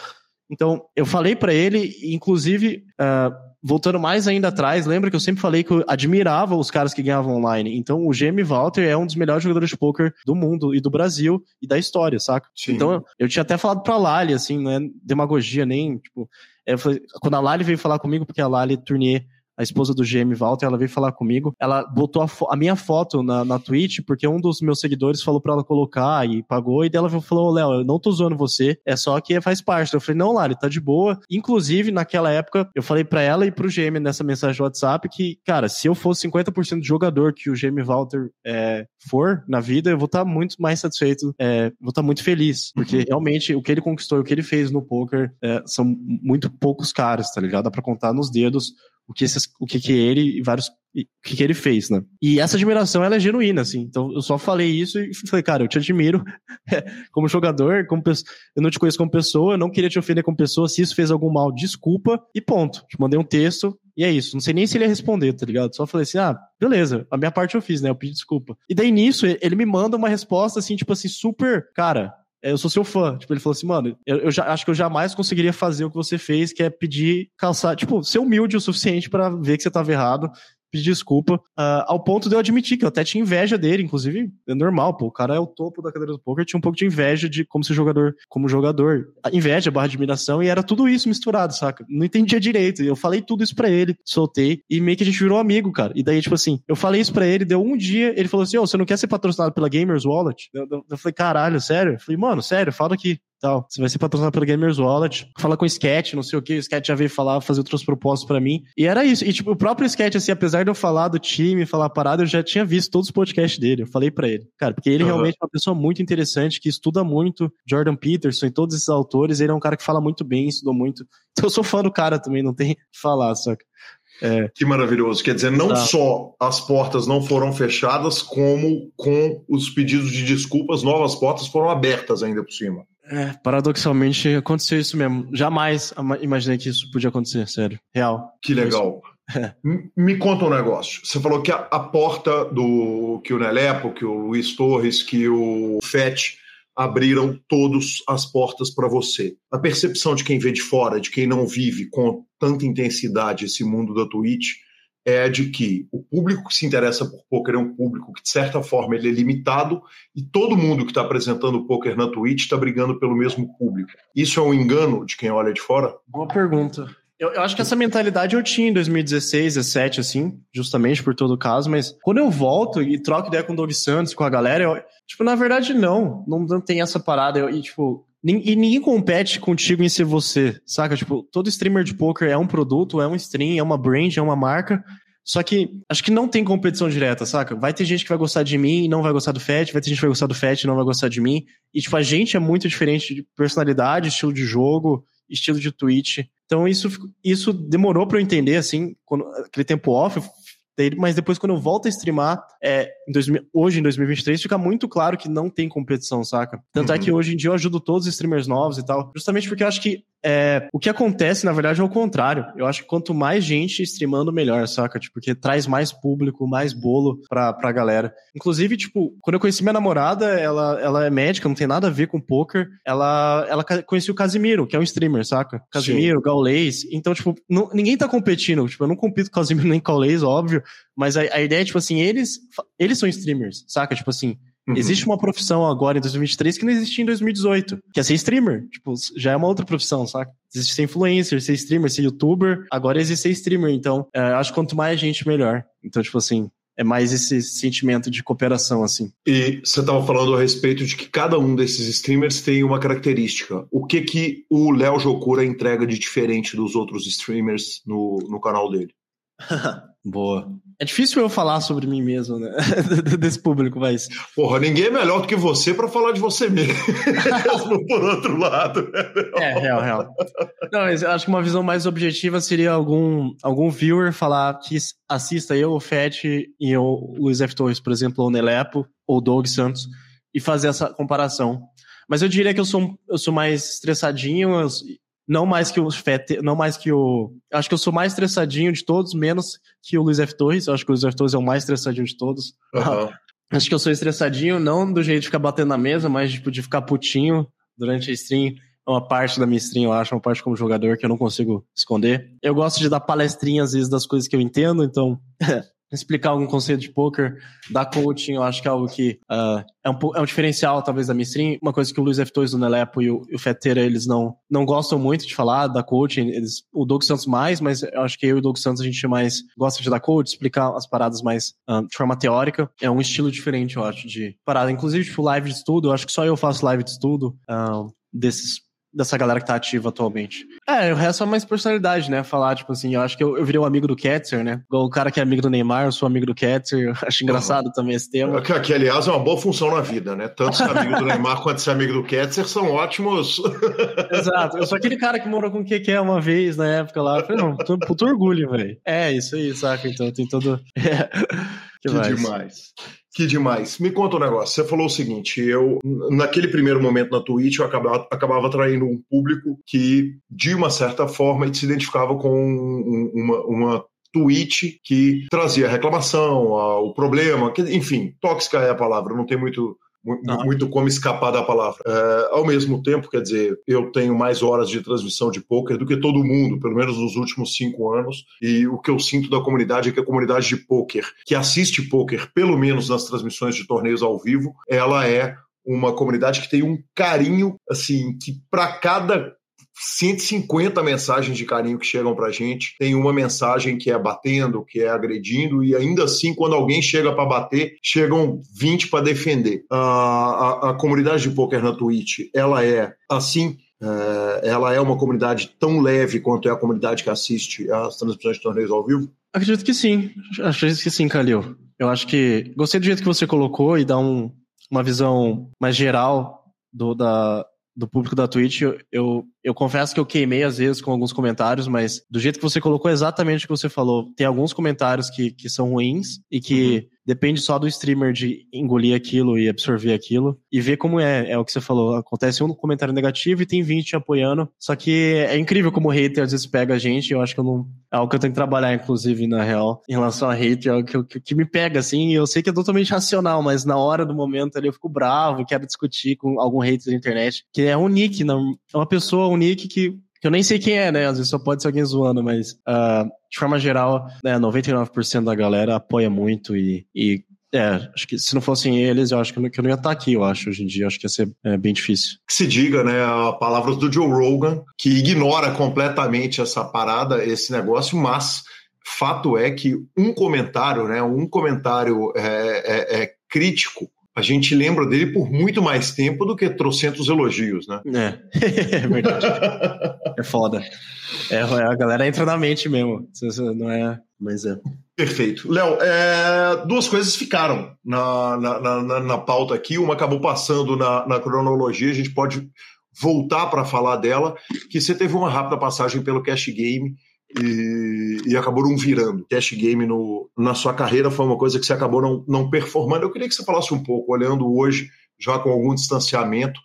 Então, eu falei para ele, inclusive, uh, voltando mais ainda atrás, lembra que eu sempre falei que eu admirava os caras que ganhavam online. Então, o Jamie Walter é um dos melhores jogadores de poker do mundo e do Brasil e da história, saca? Sim. Então, eu tinha até falado pra Lali, assim, não é demagogia nem, tipo, é, foi, quando a Lali veio falar comigo, porque a Lali Tournier a esposa do GM Walter, ela veio falar comigo. Ela botou a, a minha foto na, na Twitch, porque um dos meus seguidores falou pra ela colocar e pagou, e dela falou: Léo, eu não tô zoando você, é só que faz parte. Eu falei: não, Lari, tá de boa. Inclusive, naquela época, eu falei pra ela e pro GM nessa mensagem do WhatsApp que, cara, se eu fosse 50% de jogador que o GM Walter é, for na vida, eu vou estar tá muito mais satisfeito, é, vou estar tá muito feliz, porque realmente o que ele conquistou, o que ele fez no poker é, são muito poucos caras, tá ligado? Dá pra contar nos dedos o que, esses, o que, que ele e vários. O que, que ele fez, né? E essa admiração ela é genuína, assim. Então eu só falei isso e falei, cara, eu te admiro como jogador, como eu não te conheço como pessoa, eu não queria te ofender como pessoa. Se isso fez algum mal, desculpa. E ponto. Te mandei um texto e é isso. Não sei nem se ele ia responder, tá ligado? Só falei assim, ah, beleza, a minha parte eu fiz, né? Eu pedi desculpa. E daí nisso, ele me manda uma resposta assim, tipo assim, super, cara, eu sou seu fã. Tipo, ele falou assim, mano, eu, eu já, acho que eu jamais conseguiria fazer o que você fez, que é pedir calçar, tipo, ser humilde o suficiente para ver que você tava errado pedir desculpa, uh, ao ponto de eu admitir que eu até tinha inveja dele, inclusive, é normal, pô, o cara é o topo da cadeira do poker, tinha um pouco de inveja de como ser jogador, como jogador, a inveja barra admiração, e era tudo isso misturado, saca? Não entendia direito, eu falei tudo isso pra ele, soltei, e meio que a gente virou amigo, cara, e daí, tipo assim, eu falei isso pra ele, deu um dia, ele falou assim, ô, oh, você não quer ser patrocinado pela Gamers Wallet? Eu, eu, eu falei, caralho, sério? Eu falei, mano, sério, fala aqui, tal. Você vai ser patrocinado pelo Gamers Wallet. Fala com o Sketch, não sei o que. O Sketch já veio falar, fazer outros propósitos para mim. E era isso. E, tipo, o próprio Sketch, assim, apesar de eu falar do time, falar a parada, eu já tinha visto todos os podcasts dele. Eu falei para ele. Cara, porque ele uhum. realmente é uma pessoa muito interessante, que estuda muito Jordan Peterson e todos esses autores. Ele é um cara que fala muito bem, estudou muito. Então eu sou fã do cara também, não tem que falar, saca? É. Que maravilhoso. Quer dizer, não tá. só as portas não foram fechadas, como com os pedidos de desculpas, novas portas foram abertas ainda por cima. É, paradoxalmente aconteceu isso mesmo. Jamais imaginei que isso podia acontecer, sério. Real. Que legal. É. Me conta um negócio. Você falou que a, a, porta do que o Nelepo, que o Luiz Torres, que o FET abriram todas as portas para você. A percepção de quem vê de fora, de quem não vive com tanta intensidade esse mundo da Twitch, é de que o público que se interessa por poker é um público que, de certa forma, ele é limitado e todo mundo que está apresentando poker na Twitch está brigando pelo mesmo público. Isso é um engano de quem olha de fora? Boa pergunta. Eu, eu, acho que essa mentalidade eu tinha em 2016, 2017, assim, justamente por todo o caso, mas quando eu volto e troco ideia com o Doug Santos, com a galera, eu, tipo, na verdade, não. Não, não tem essa parada. Eu, e, tipo, e ninguém compete contigo em ser você, saca? Tipo, todo streamer de poker é um produto, é um stream, é uma brand, é uma marca. Só que acho que não tem competição direta, saca? Vai ter gente que vai gostar de mim e não vai gostar do Fat, vai ter gente que vai gostar do Fat e não vai gostar de mim. E, tipo, a gente é muito diferente de personalidade, estilo de jogo, estilo de Twitch. Então, isso, isso demorou para eu entender, assim, quando, aquele tempo off, mas depois quando eu volto a streamar, é, em 2000, hoje em 2023, fica muito claro que não tem competição, saca? Tanto é uhum. é que hoje em dia eu ajudo todos os streamers novos e tal, justamente porque eu acho que é, o que acontece, na verdade, é o contrário. Eu acho que quanto mais gente streamando, melhor, saca? Tipo, porque traz mais público, mais bolo pra, pra galera. Inclusive, tipo, quando eu conheci minha namorada, ela, ela é médica, não tem nada a ver com poker. Ela, ela conhecia o Casimiro, que é um streamer, saca? Casimiro, Gaulês. Então, tipo, não, ninguém tá competindo. Tipo, eu não compito com Casimiro nem com Gaulês, óbvio. Mas a, a ideia é, tipo assim, eles, eles são streamers, saca? Tipo assim, Uhum. Existe uma profissão agora em 2023 que não existia em 2018, que é ser streamer. Tipo, já é uma outra profissão, saca? Existe ser influencer, ser streamer, ser youtuber. Agora existe ser streamer. Então, é, acho que quanto mais gente, melhor. Então, tipo assim, é mais esse sentimento de cooperação, assim. E você estava falando a respeito de que cada um desses streamers tem uma característica. O que que o Léo Jokura entrega de diferente dos outros streamers no, no canal dele? Boa. É difícil eu falar sobre mim mesmo, né? Desse público, mas. Porra, ninguém é melhor do que você para falar de você mesmo. Por outro lado. É, real, real. Não, mas eu acho que uma visão mais objetiva seria algum, algum viewer falar que assista eu, o Fett e o Luiz F. Torres, por exemplo, ou o Nelepo, ou o Doug Santos, e fazer essa comparação. Mas eu diria que eu sou, eu sou mais estressadinho, eu, não mais que o Fete, não mais que o. Acho que eu sou mais estressadinho de todos, menos que o Luiz F. Torres. Eu acho que o Luiz F. Torres é o mais estressadinho de todos. Uhum. Acho que eu sou estressadinho, não do jeito de ficar batendo na mesa, mas tipo, de ficar putinho durante a stream. É uma parte da minha stream, eu acho, uma parte como jogador que eu não consigo esconder. Eu gosto de dar palestrinha, às vezes, das coisas que eu entendo, então explicar algum conceito de poker, dar coaching, eu acho que é algo que uh, é, um, é um diferencial, talvez, da mainstream. Uma coisa que o Luiz F2 do Nelepo e o, o Feteira, eles não, não gostam muito de falar da coaching, eles, o Doug Santos mais, mas eu acho que eu e o Doug Santos a gente mais gosta de dar coach, explicar as paradas mais uh, de forma teórica. É um estilo diferente, eu acho, de parada. Inclusive, tipo, live de estudo, eu acho que só eu faço live de estudo uh, desses dessa galera que tá ativa atualmente. É, o resto é mais personalidade, né? Falar, tipo assim, eu acho que eu, eu virei um amigo do Ketzer, né? Igual o cara que é amigo do Neymar, eu sou amigo do Ketzer. Acho engraçado uhum. também esse tema. Que, que, aliás, é uma boa função na vida, né? Tanto ser amigo do Neymar quanto ser amigo do Ketzer são ótimos. Exato. Eu sou aquele cara que morou com o Keke uma vez na época lá. Eu falei, não, puto, puto orgulho, velho. É, isso aí, saca? Então tem todo. É. Que, que demais. Que demais. Me conta um negócio. Você falou o seguinte: eu, naquele primeiro momento na Twitch, eu acabava, acabava atraindo um público que, de uma certa forma, se identificava com uma, uma tweet que trazia reclamação, o problema, que, enfim, tóxica é a palavra, não tem muito muito, muito como escapar da palavra. É, ao mesmo tempo, quer dizer, eu tenho mais horas de transmissão de poker do que todo mundo, pelo menos nos últimos cinco anos, e o que eu sinto da comunidade é que a comunidade de poker, que assiste poker, pelo menos nas transmissões de torneios ao vivo, ela é uma comunidade que tem um carinho, assim, que para cada 150 mensagens de carinho que chegam pra gente. Tem uma mensagem que é batendo, que é agredindo, e ainda assim, quando alguém chega para bater, chegam 20 para defender. A, a, a, comunidade de poker na Twitch, ela é assim. É, ela é uma comunidade tão leve quanto é a comunidade que assiste às transmissões de torneios ao vivo? Acredito que sim. Acredito que sim, Calil. Eu acho que. Gostei do jeito que você colocou e dá um, uma visão mais geral do, da, do público da Twitch, eu, eu, eu, confesso que eu queimei às vezes com alguns comentários, mas do jeito que você colocou exatamente o que você falou, tem alguns comentários que, que são ruins e que uhum. Depende só do streamer de engolir aquilo e absorver aquilo e ver como é. É o que você falou. Acontece um comentário negativo e tem 20 apoiando. Só que é incrível como o hater às vezes pega a gente. Eu acho que eu não. É algo que eu tenho que trabalhar, inclusive, na real, em relação a hater. É algo que, que, que me pega, assim. eu sei que é totalmente racional, mas na hora do momento ali eu fico bravo, quero discutir com algum hater da internet. Que é um nick, não, é uma pessoa, um nick que eu nem sei quem é, né? Às vezes só pode ser alguém zoando, mas uh, de forma geral, né, 99% da galera apoia muito e, e é, acho que se não fossem eles, eu acho que eu, não, ia estar aqui, eu acho, hoje em dia. Acho que ia ser é, bem difícil. Que se diga, né? Palavras do Joe Rogan, que ignora completamente essa parada, esse negócio, mas fato é que um comentário, né? Um comentário é, é, é crítico a gente lembra dele por muito mais tempo do que trocentos elogios, né? É, é verdade. é foda. É, a galera entra na mente mesmo. Não é, mas é. Perfeito. Léo, é, duas coisas ficaram na, na, na, na, pauta aqui. Uma acabou passando na, na cronologia, a gente pode voltar para falar dela, que você teve uma rápida passagem pelo Cash Game e, e, acabou não virando. Cash game no, na sua carreira foi uma coisa que você acabou não, não performando. Eu queria que você falasse um pouco, olhando hoje, já com algum distanciamento,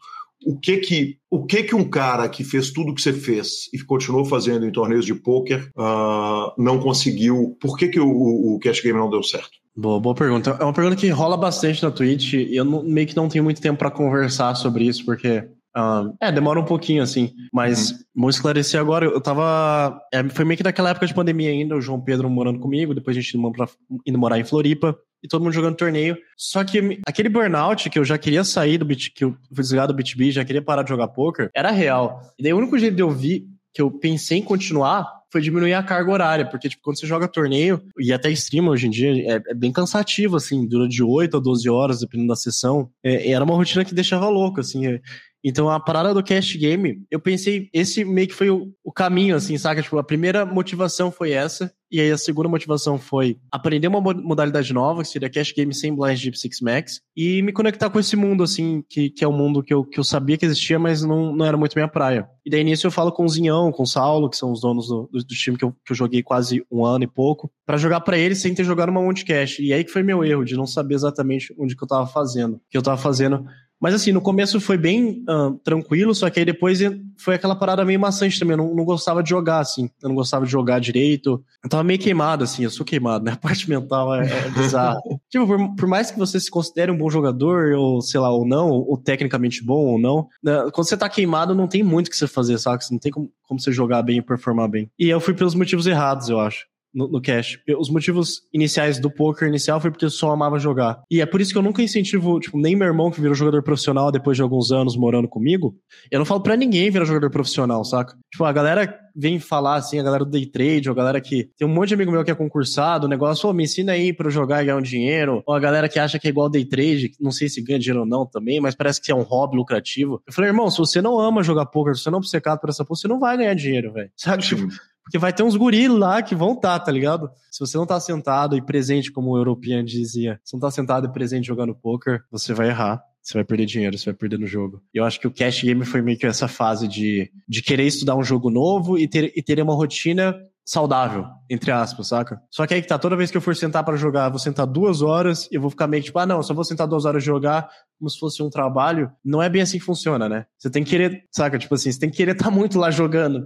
o que que, o que que um cara que fez tudo o que você fez e continuou fazendo em torneios de pôquer uh, não conseguiu? Por que, que o, o Cash Game não deu certo? Boa, boa pergunta. É uma pergunta que rola bastante na Twitch e eu não, meio que não tenho muito tempo para conversar sobre isso, porque Uh, é, demora um pouquinho, assim. Mas uhum. vou esclarecer agora. Eu tava. É, foi meio que naquela época de pandemia ainda, o João Pedro morando comigo, depois a gente indo, pra, indo morar em Floripa, e todo mundo jogando torneio. Só que aquele burnout que eu já queria sair do BT, que eu fui desligado do BTB, já queria parar de jogar poker, era real. E daí o único jeito de eu vir, que eu pensei em continuar, foi diminuir a carga horária, porque, tipo, quando você joga torneio, e até stream hoje em dia, é, é bem cansativo, assim, dura de 8 a 12 horas, dependendo da sessão. É, era uma rotina que deixava louco, assim. É, então a parada do cast game, eu pensei, esse meio que foi o, o, caminho, assim, saca? Tipo, a primeira motivação foi essa, e aí a segunda motivação foi aprender uma modalidade nova, que seria cast game sem blind Deep Six Max, e me conectar com esse mundo, assim, que, que é o um mundo que eu, que eu sabia que existia, mas não, não era muito minha praia. E daí nisso eu falo com o Zinhão, com o Saulo, que são os donos do, do, do time que eu, que eu joguei quase um ano e pouco, para jogar para eles sem ter jogado uma Monte Cash. E aí que foi meu erro, de não saber exatamente onde que eu tava fazendo. Que eu tava fazendo mas assim, no começo foi bem uh, tranquilo, só que aí depois foi aquela parada meio maçante também. Eu não, não, gostava de jogar, assim. Eu não gostava de jogar direito. Eu tava meio queimado, assim. Eu sou queimado, né? A parte mental é, é bizarra. tipo, por, por, mais que você se considere um bom jogador, ou sei lá, ou não, ou, ou tecnicamente bom ou não, né? quando você tá queimado, não tem muito o que você fazer, sabe? Não tem como, como você jogar bem e performar bem. E eu fui pelos motivos errados, eu acho. No, no cash. Os motivos iniciais do poker inicial foi porque eu só amava jogar. E é por isso que eu nunca incentivo, tipo, nem meu irmão que virou jogador profissional depois de alguns anos morando comigo, eu não falo para ninguém virar jogador profissional, saca? Tipo, a galera vem falar assim, a galera do day trade, ou a galera que tem um monte de amigo meu que é concursado, o negócio, oh, me ensina aí para jogar e ganhar um dinheiro, ou a galera que acha que é igual day trade, não sei se ganha dinheiro ou não também, mas parece que é um hobby lucrativo. Eu falei, irmão, se você não ama jogar poker, se você não é obcecado por essa porra, você não vai ganhar dinheiro, velho. Sabe? Tipo, porque vai ter uns guris lá que vão estar, tá, tá ligado? Se você não tá sentado e presente, como o European dizia, se não tá sentado e presente jogando poker, você vai errar. Você vai perder dinheiro, você vai perder no jogo. E eu acho que o Cash Game foi meio que essa fase de, de querer estudar um jogo novo e ter, e ter uma rotina saudável, entre aspas, saca? Só que aí que tá, toda vez que eu for sentar para jogar, vou sentar duas horas e eu vou ficar meio que tipo, ah, não, só vou sentar duas horas jogar como se fosse um trabalho. Não é bem assim que funciona, né? Você tem que querer, saca? Tipo assim, você tem que querer estar tá muito lá jogando.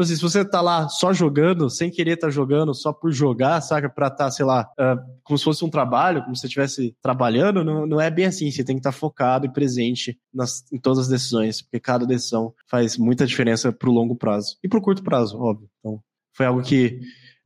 Tipo assim, se você tá lá só jogando, sem querer estar tá jogando, só por jogar, saca? Pra tá, sei lá, uh, como se fosse um trabalho, como se você estivesse trabalhando, não, não é bem assim. Você tem que estar tá focado e presente nas, em todas as decisões, porque cada decisão faz muita diferença pro longo prazo. E pro curto prazo, óbvio. Então, foi algo que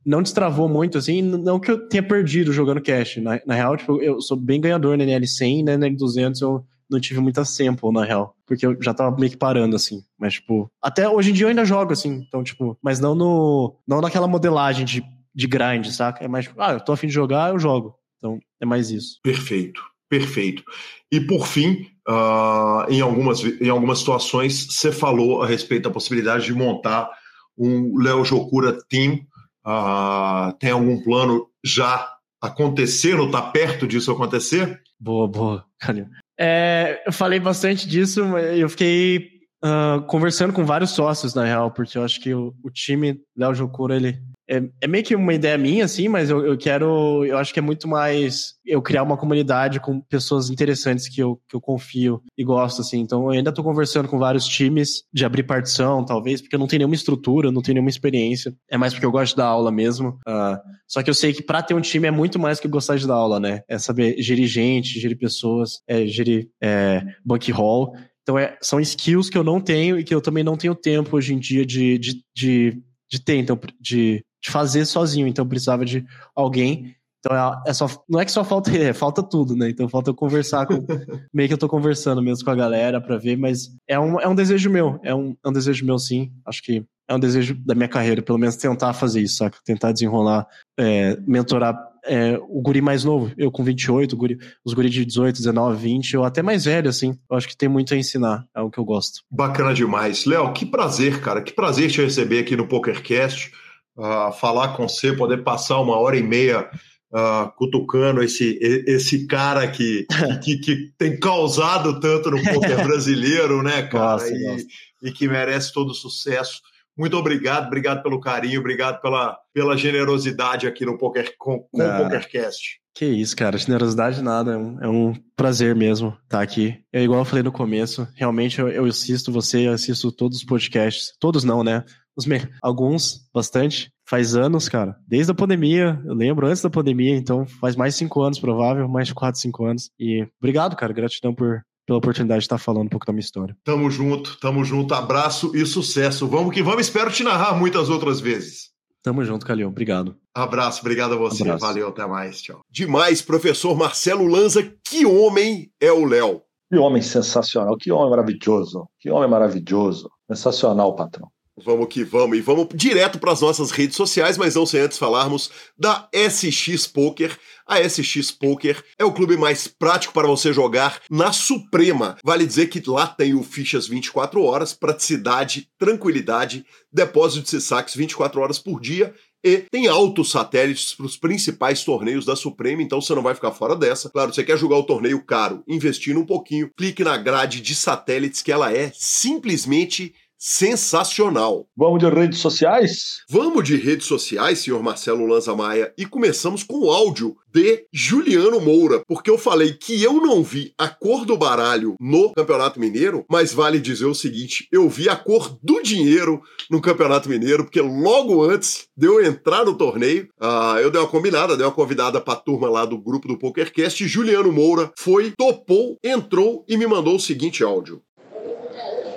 não destravou muito, assim, não que eu tenha perdido jogando cash. Na, na real, tipo, eu sou bem ganhador na NL100 e na NL200 eu não tive muita sample, na real. Porque eu já tava meio que parando, assim. Mas, tipo, até hoje em dia eu ainda jogo, assim. Então, tipo, mas não no. Não naquela modelagem de, de grind, saca? É mais, tipo, ah, eu tô afim de jogar, eu jogo. Então, é mais isso. Perfeito, perfeito. E por fim, uh, em, algumas, em algumas situações, você falou a respeito da possibilidade de montar um Leo Jokura Team. Uh, tem algum plano já acontecendo? Tá perto disso acontecer? Boa, boa, Calil. É, eu falei bastante disso, eu fiquei uh, conversando com vários sócios, na real, porque eu acho que o, o time Léo Jocura, ele é, é, meio que uma ideia minha, assim, mas eu, eu, quero, eu acho que é muito mais eu criar uma comunidade com pessoas interessantes que eu, que eu confio e gosto, assim. Então, eu ainda tô conversando com vários times de abrir partição, talvez, porque eu não tenho nenhuma estrutura, não tenho nenhuma experiência. É mais porque eu gosto da aula mesmo. Uh, só que eu sei que para ter um time é muito mais que gostar de dar aula, né? É saber gerir gente, gerir pessoas, é gerir é, bankroll. Então, é, são skills que eu não tenho e que eu também não tenho tempo hoje em dia de, de, de, de ter, então, de de fazer sozinho, então precisava de alguém. Então é, é só, não é que só falta é, falta tudo, né? Então falta eu conversar com. meio que eu tô conversando mesmo com a galera para ver, mas é um, é um desejo meu, é um, é um desejo meu sim. Acho que é um desejo da minha carreira, pelo menos tentar fazer isso, saca? Tentar desenrolar, é, mentorar é, o guri mais novo, eu com 28, guri, os guri de 18, 19, 20, ou até mais velho, assim. Eu acho que tem muito a ensinar, é o que eu gosto. Bacana demais. Léo, que prazer, cara. Que prazer te receber aqui no PokerCast uh, falar com você, poder passar uma hora e meia uh, cutucando esse, esse cara que, que, que, tem causado tanto no poker brasileiro, né, cara? Nossa, e, nossa. e que merece todo o sucesso. Muito obrigado, obrigado pelo carinho, obrigado pela, pela generosidade aqui no Poker, com, com o PokerCast. Que isso, cara, generosidade nada, é um, é um, prazer mesmo estar aqui. É igual eu falei no começo, realmente eu, eu assisto você, eu assisto todos os podcasts, todos não, né? Os me... Alguns, bastante. Faz anos, cara. Desde a pandemia, eu lembro, antes da pandemia, então faz mais de cinco anos, provável, mais de quatro, cinco anos. E obrigado, cara. Gratidão por, pela oportunidade de estar falando um pouco da minha história. Tamo junto, tamo junto. Abraço e sucesso. Vamos que vamos. Espero te narrar muitas outras vezes. Tamo junto, Calil. Obrigado. Abraço, obrigado a você. Abraço. Valeu, até mais. Tchau. Demais, professor Marcelo Lanza. Que homem é o Léo? Que homem sensacional, que homem maravilhoso. Que homem maravilhoso. Sensacional, patrão. Vamos que vamos. E vamos direto para as nossas redes sociais, mas não sem antes falarmos da SX Poker. A SX Poker é o clube mais prático para você jogar na Suprema. Vale dizer que lá tem o Fichas 24 horas, praticidade, tranquilidade, depósito de saques 24 horas por dia e tem altos satélites para os principais torneios da Suprema, então você não vai ficar fora dessa. Claro, você quer jogar o torneio caro, investindo um pouquinho, clique na grade de satélites que ela é simplesmente sensacional. Vamos de redes sociais? Vamos de redes sociais, senhor Marcelo Lanza Maia, e começamos com o áudio de Juliano Moura, porque eu falei que eu não vi a cor do baralho no Campeonato Mineiro, mas vale dizer o seguinte, eu vi a cor do dinheiro no Campeonato Mineiro, porque logo antes de eu entrar no torneio, uh, eu dei uma combinada, dei uma convidada pra turma lá do grupo do PokerCast, Juliano Moura foi, topou, entrou e me mandou o seguinte áudio.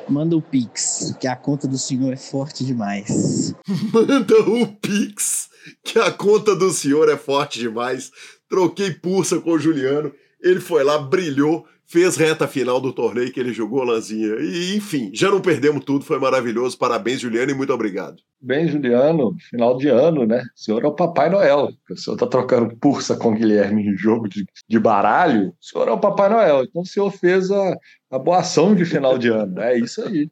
Manda o Pix, que a conta do senhor é forte demais. Manda o Pix, que a conta do senhor é forte demais. Troquei pulsa com o Juliano. Ele foi lá, brilhou, fez reta final do torneio que ele jogou, Lanzinha. E, enfim, já não perdemos tudo, foi maravilhoso. Parabéns, Juliano, e muito obrigado. Bem, Juliano, final de ano, né? O senhor é o Papai Noel. O senhor está trocando pulsa com o Guilherme em jogo de, de baralho. O senhor é o Papai Noel. Então o senhor fez a, a boa ação de final de ano. É isso aí.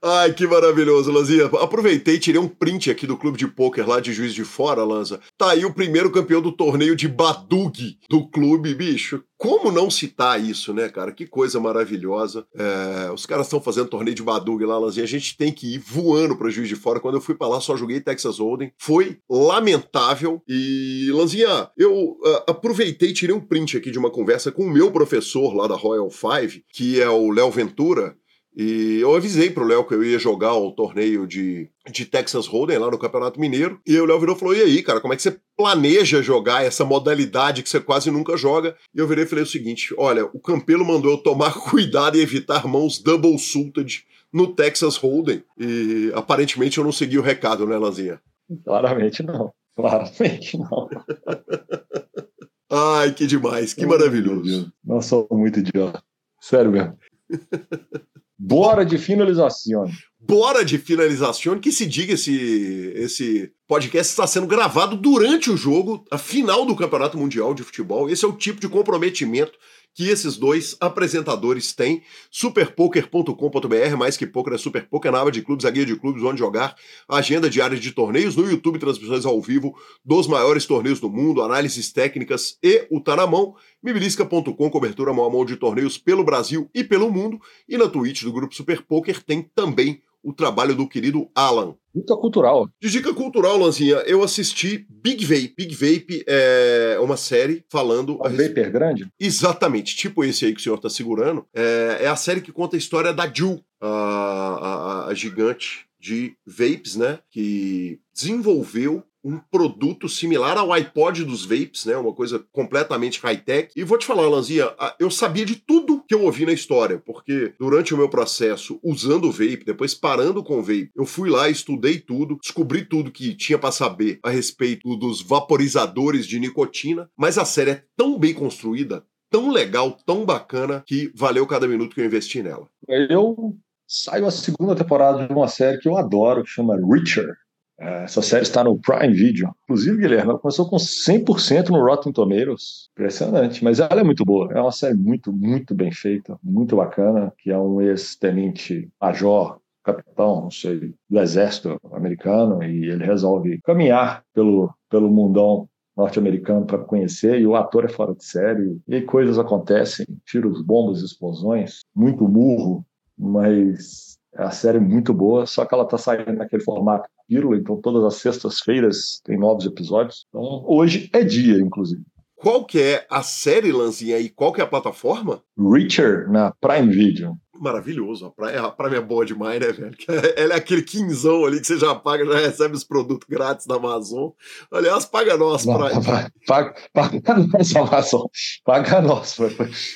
Ai, que maravilhoso, Lanzinha. Aproveitei e tirei um print aqui do clube de pôquer lá de Juiz de Fora, Lanza. Tá aí o primeiro campeão do torneio de Badug do clube, bicho. Como não citar isso, né, cara? Que coisa maravilhosa. É, os caras estão fazendo torneio de Badug lá, Lanzinha. A gente tem que ir voando para Juiz de Fora. Quando eu fui para lá, só joguei Texas Hold'em. Foi lamentável. E, Lanzinha, eu uh, aproveitei e tirei um print aqui de uma conversa com o meu professor lá da Royal Five, que é o Léo Ventura. E eu avisei pro Léo que eu ia jogar o torneio de, de Texas Hold'em lá no Campeonato Mineiro. E o Léo virou e falou: E aí, cara, como é que você planeja jogar essa modalidade que você quase nunca joga? E eu virei e falei o seguinte: Olha, o Campelo mandou eu tomar cuidado e evitar mãos double suited no Texas Hold'em. E aparentemente eu não segui o recado, né, Lanzinha? Claramente não. Claramente não. Ai, que demais, que maravilhoso. Não sou muito idiota. Sério mesmo. Bora de finalização. Bora de finalização, que se diga esse, esse podcast está sendo gravado durante o jogo, a final do Campeonato Mundial de Futebol. Esse é o tipo de comprometimento que esses dois apresentadores têm. Superpoker.com.br, mais que poker é super poker, na aba de clubes, a guia de clubes, onde jogar, agenda diária de torneios, no YouTube, transmissões ao vivo dos maiores torneios do mundo, análises técnicas e o tá na mão. Mibilisca.com, cobertura mão a mão de torneios pelo Brasil e pelo mundo. E na Twitch do Grupo Super Poker tem também o trabalho do querido Alan. Dica cultural. De dica cultural, Lanzinha, eu assisti Big Vape. Big Vape é uma série falando. Um Vapor grande? Exatamente, tipo esse aí que o senhor está segurando. É, é, a série que conta a história da Jill, a, a, a gigante de vapes, né? Que desenvolveu um produto similar ao iPod dos vapes, né? Uma coisa completamente high-tech. E vou te falar, Lanzinha, eu sabia de tudo que eu ouvi na história, porque durante o meu processo usando o vape, depois parando com o vape, eu fui lá, estudei tudo, descobri tudo que tinha para saber a respeito dos vaporizadores de nicotina, mas a série é tão bem construída, tão legal, tão bacana, que valeu cada minuto que eu investi nela. Eu saio a segunda temporada de uma série que eu adoro, que chama Richard essa série está no Prime Video. Inclusive, Guilherme, ela começou com 100% no Rotten Tomatoes. Impressionante, mas ela é muito boa. É uma série muito, muito bem feita, muito bacana, que é um ex-tenente major, capitão, não sei, do exército americano, e ele resolve caminhar pelo, pelo mundão norte-americano para conhecer, e o ator é fora de série, e coisas acontecem, tiros, bombas, explosões, muito burro, mas a série é muito boa, só que ela está saindo naquele formato pílula, então todas as sextas-feiras tem novos episódios. Então hoje é dia, inclusive. Qual que é a série, Lanzinha, e qual que é a plataforma? Reacher, na Prime Video maravilhoso. A praia, a praia é boa demais, né, velho? Ela é aquele quinzão ali que você já paga, já recebe os produtos grátis da Amazon. Aliás, paga nós, praia. Paga, paga nós, Amazon. Paga nós.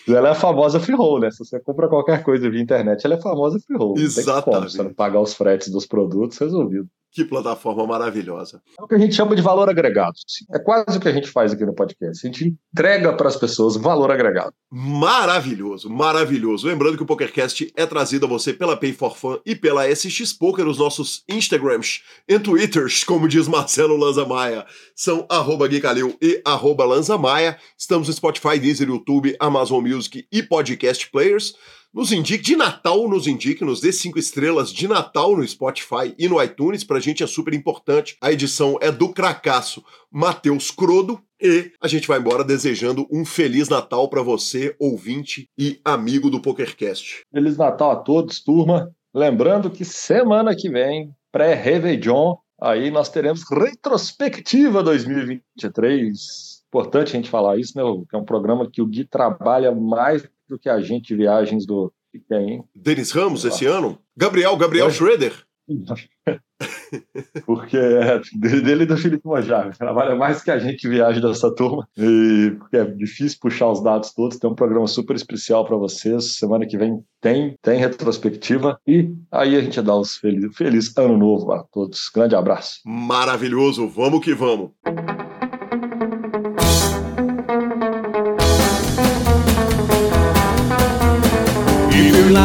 Ela é a famosa free roll, né? Se você compra qualquer coisa via internet, ela é famosa free roll. Exatamente. Se você não pagar os fretes dos produtos, resolvido. Que plataforma maravilhosa. É o que a gente chama de valor agregado. É quase o que a gente faz aqui no podcast. A gente entrega para as pessoas valor agregado. Maravilhoso, maravilhoso. Lembrando que o PokerCast é trazido a você pela Pay for Fun e pela SX Poker. Os nossos Instagrams e Twitters, como diz Marcelo Lanza Maia, são arroba Gui Calil e arroba Lanza Maia. Estamos no Spotify, Deezer, YouTube, Amazon Music e Podcast Players. Nos indique, de Natal, nos indique, nos dê cinco estrelas de Natal no Spotify e no iTunes, pra gente é super importante. A edição é do cracaço Matheus Crodo. E a gente vai embora desejando um Feliz Natal para você, ouvinte e amigo do PokerCast. Feliz Natal a todos, turma. Lembrando que semana que vem, pré-Réveillon, aí nós teremos retrospectiva 2023. Importante a gente falar isso, né? É um programa que o Gui trabalha mais do que agente de viagens do quem? Denis Ramos esse ano? Gabriel, Gabriel é. Schroeder? Porque é dele e do Felipe Mojave. Trabalha mais que a gente que viaja dessa turma. E porque é difícil puxar os dados todos. Tem um programa super especial para vocês. Semana que vem tem, tem retrospectiva. E aí a gente dá os feliz, feliz ano novo a todos. Grande abraço. Maravilhoso. Vamos que vamos.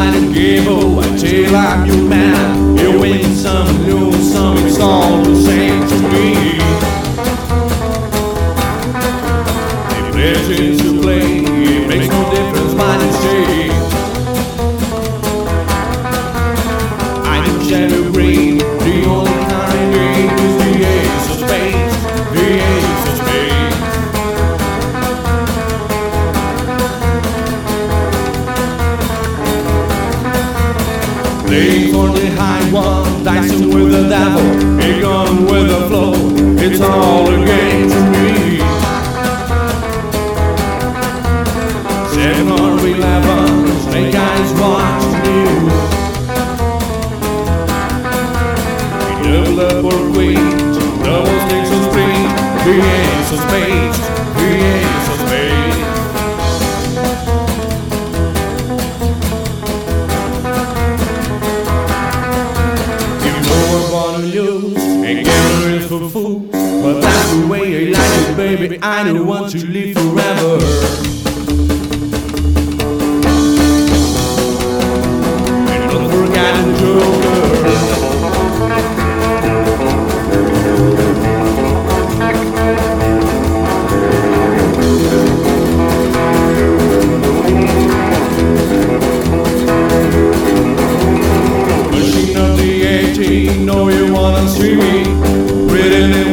And give away till I'm your man. You win some, lose some, it's all the same to me. If dancing with the devil, a gun with the flow. It's all a game to me. Seven or eleven, snake eyes watching you. Double up or queen, double sticks of spring, the ace of spades, I don't want to live forever. know you wanna see me Written in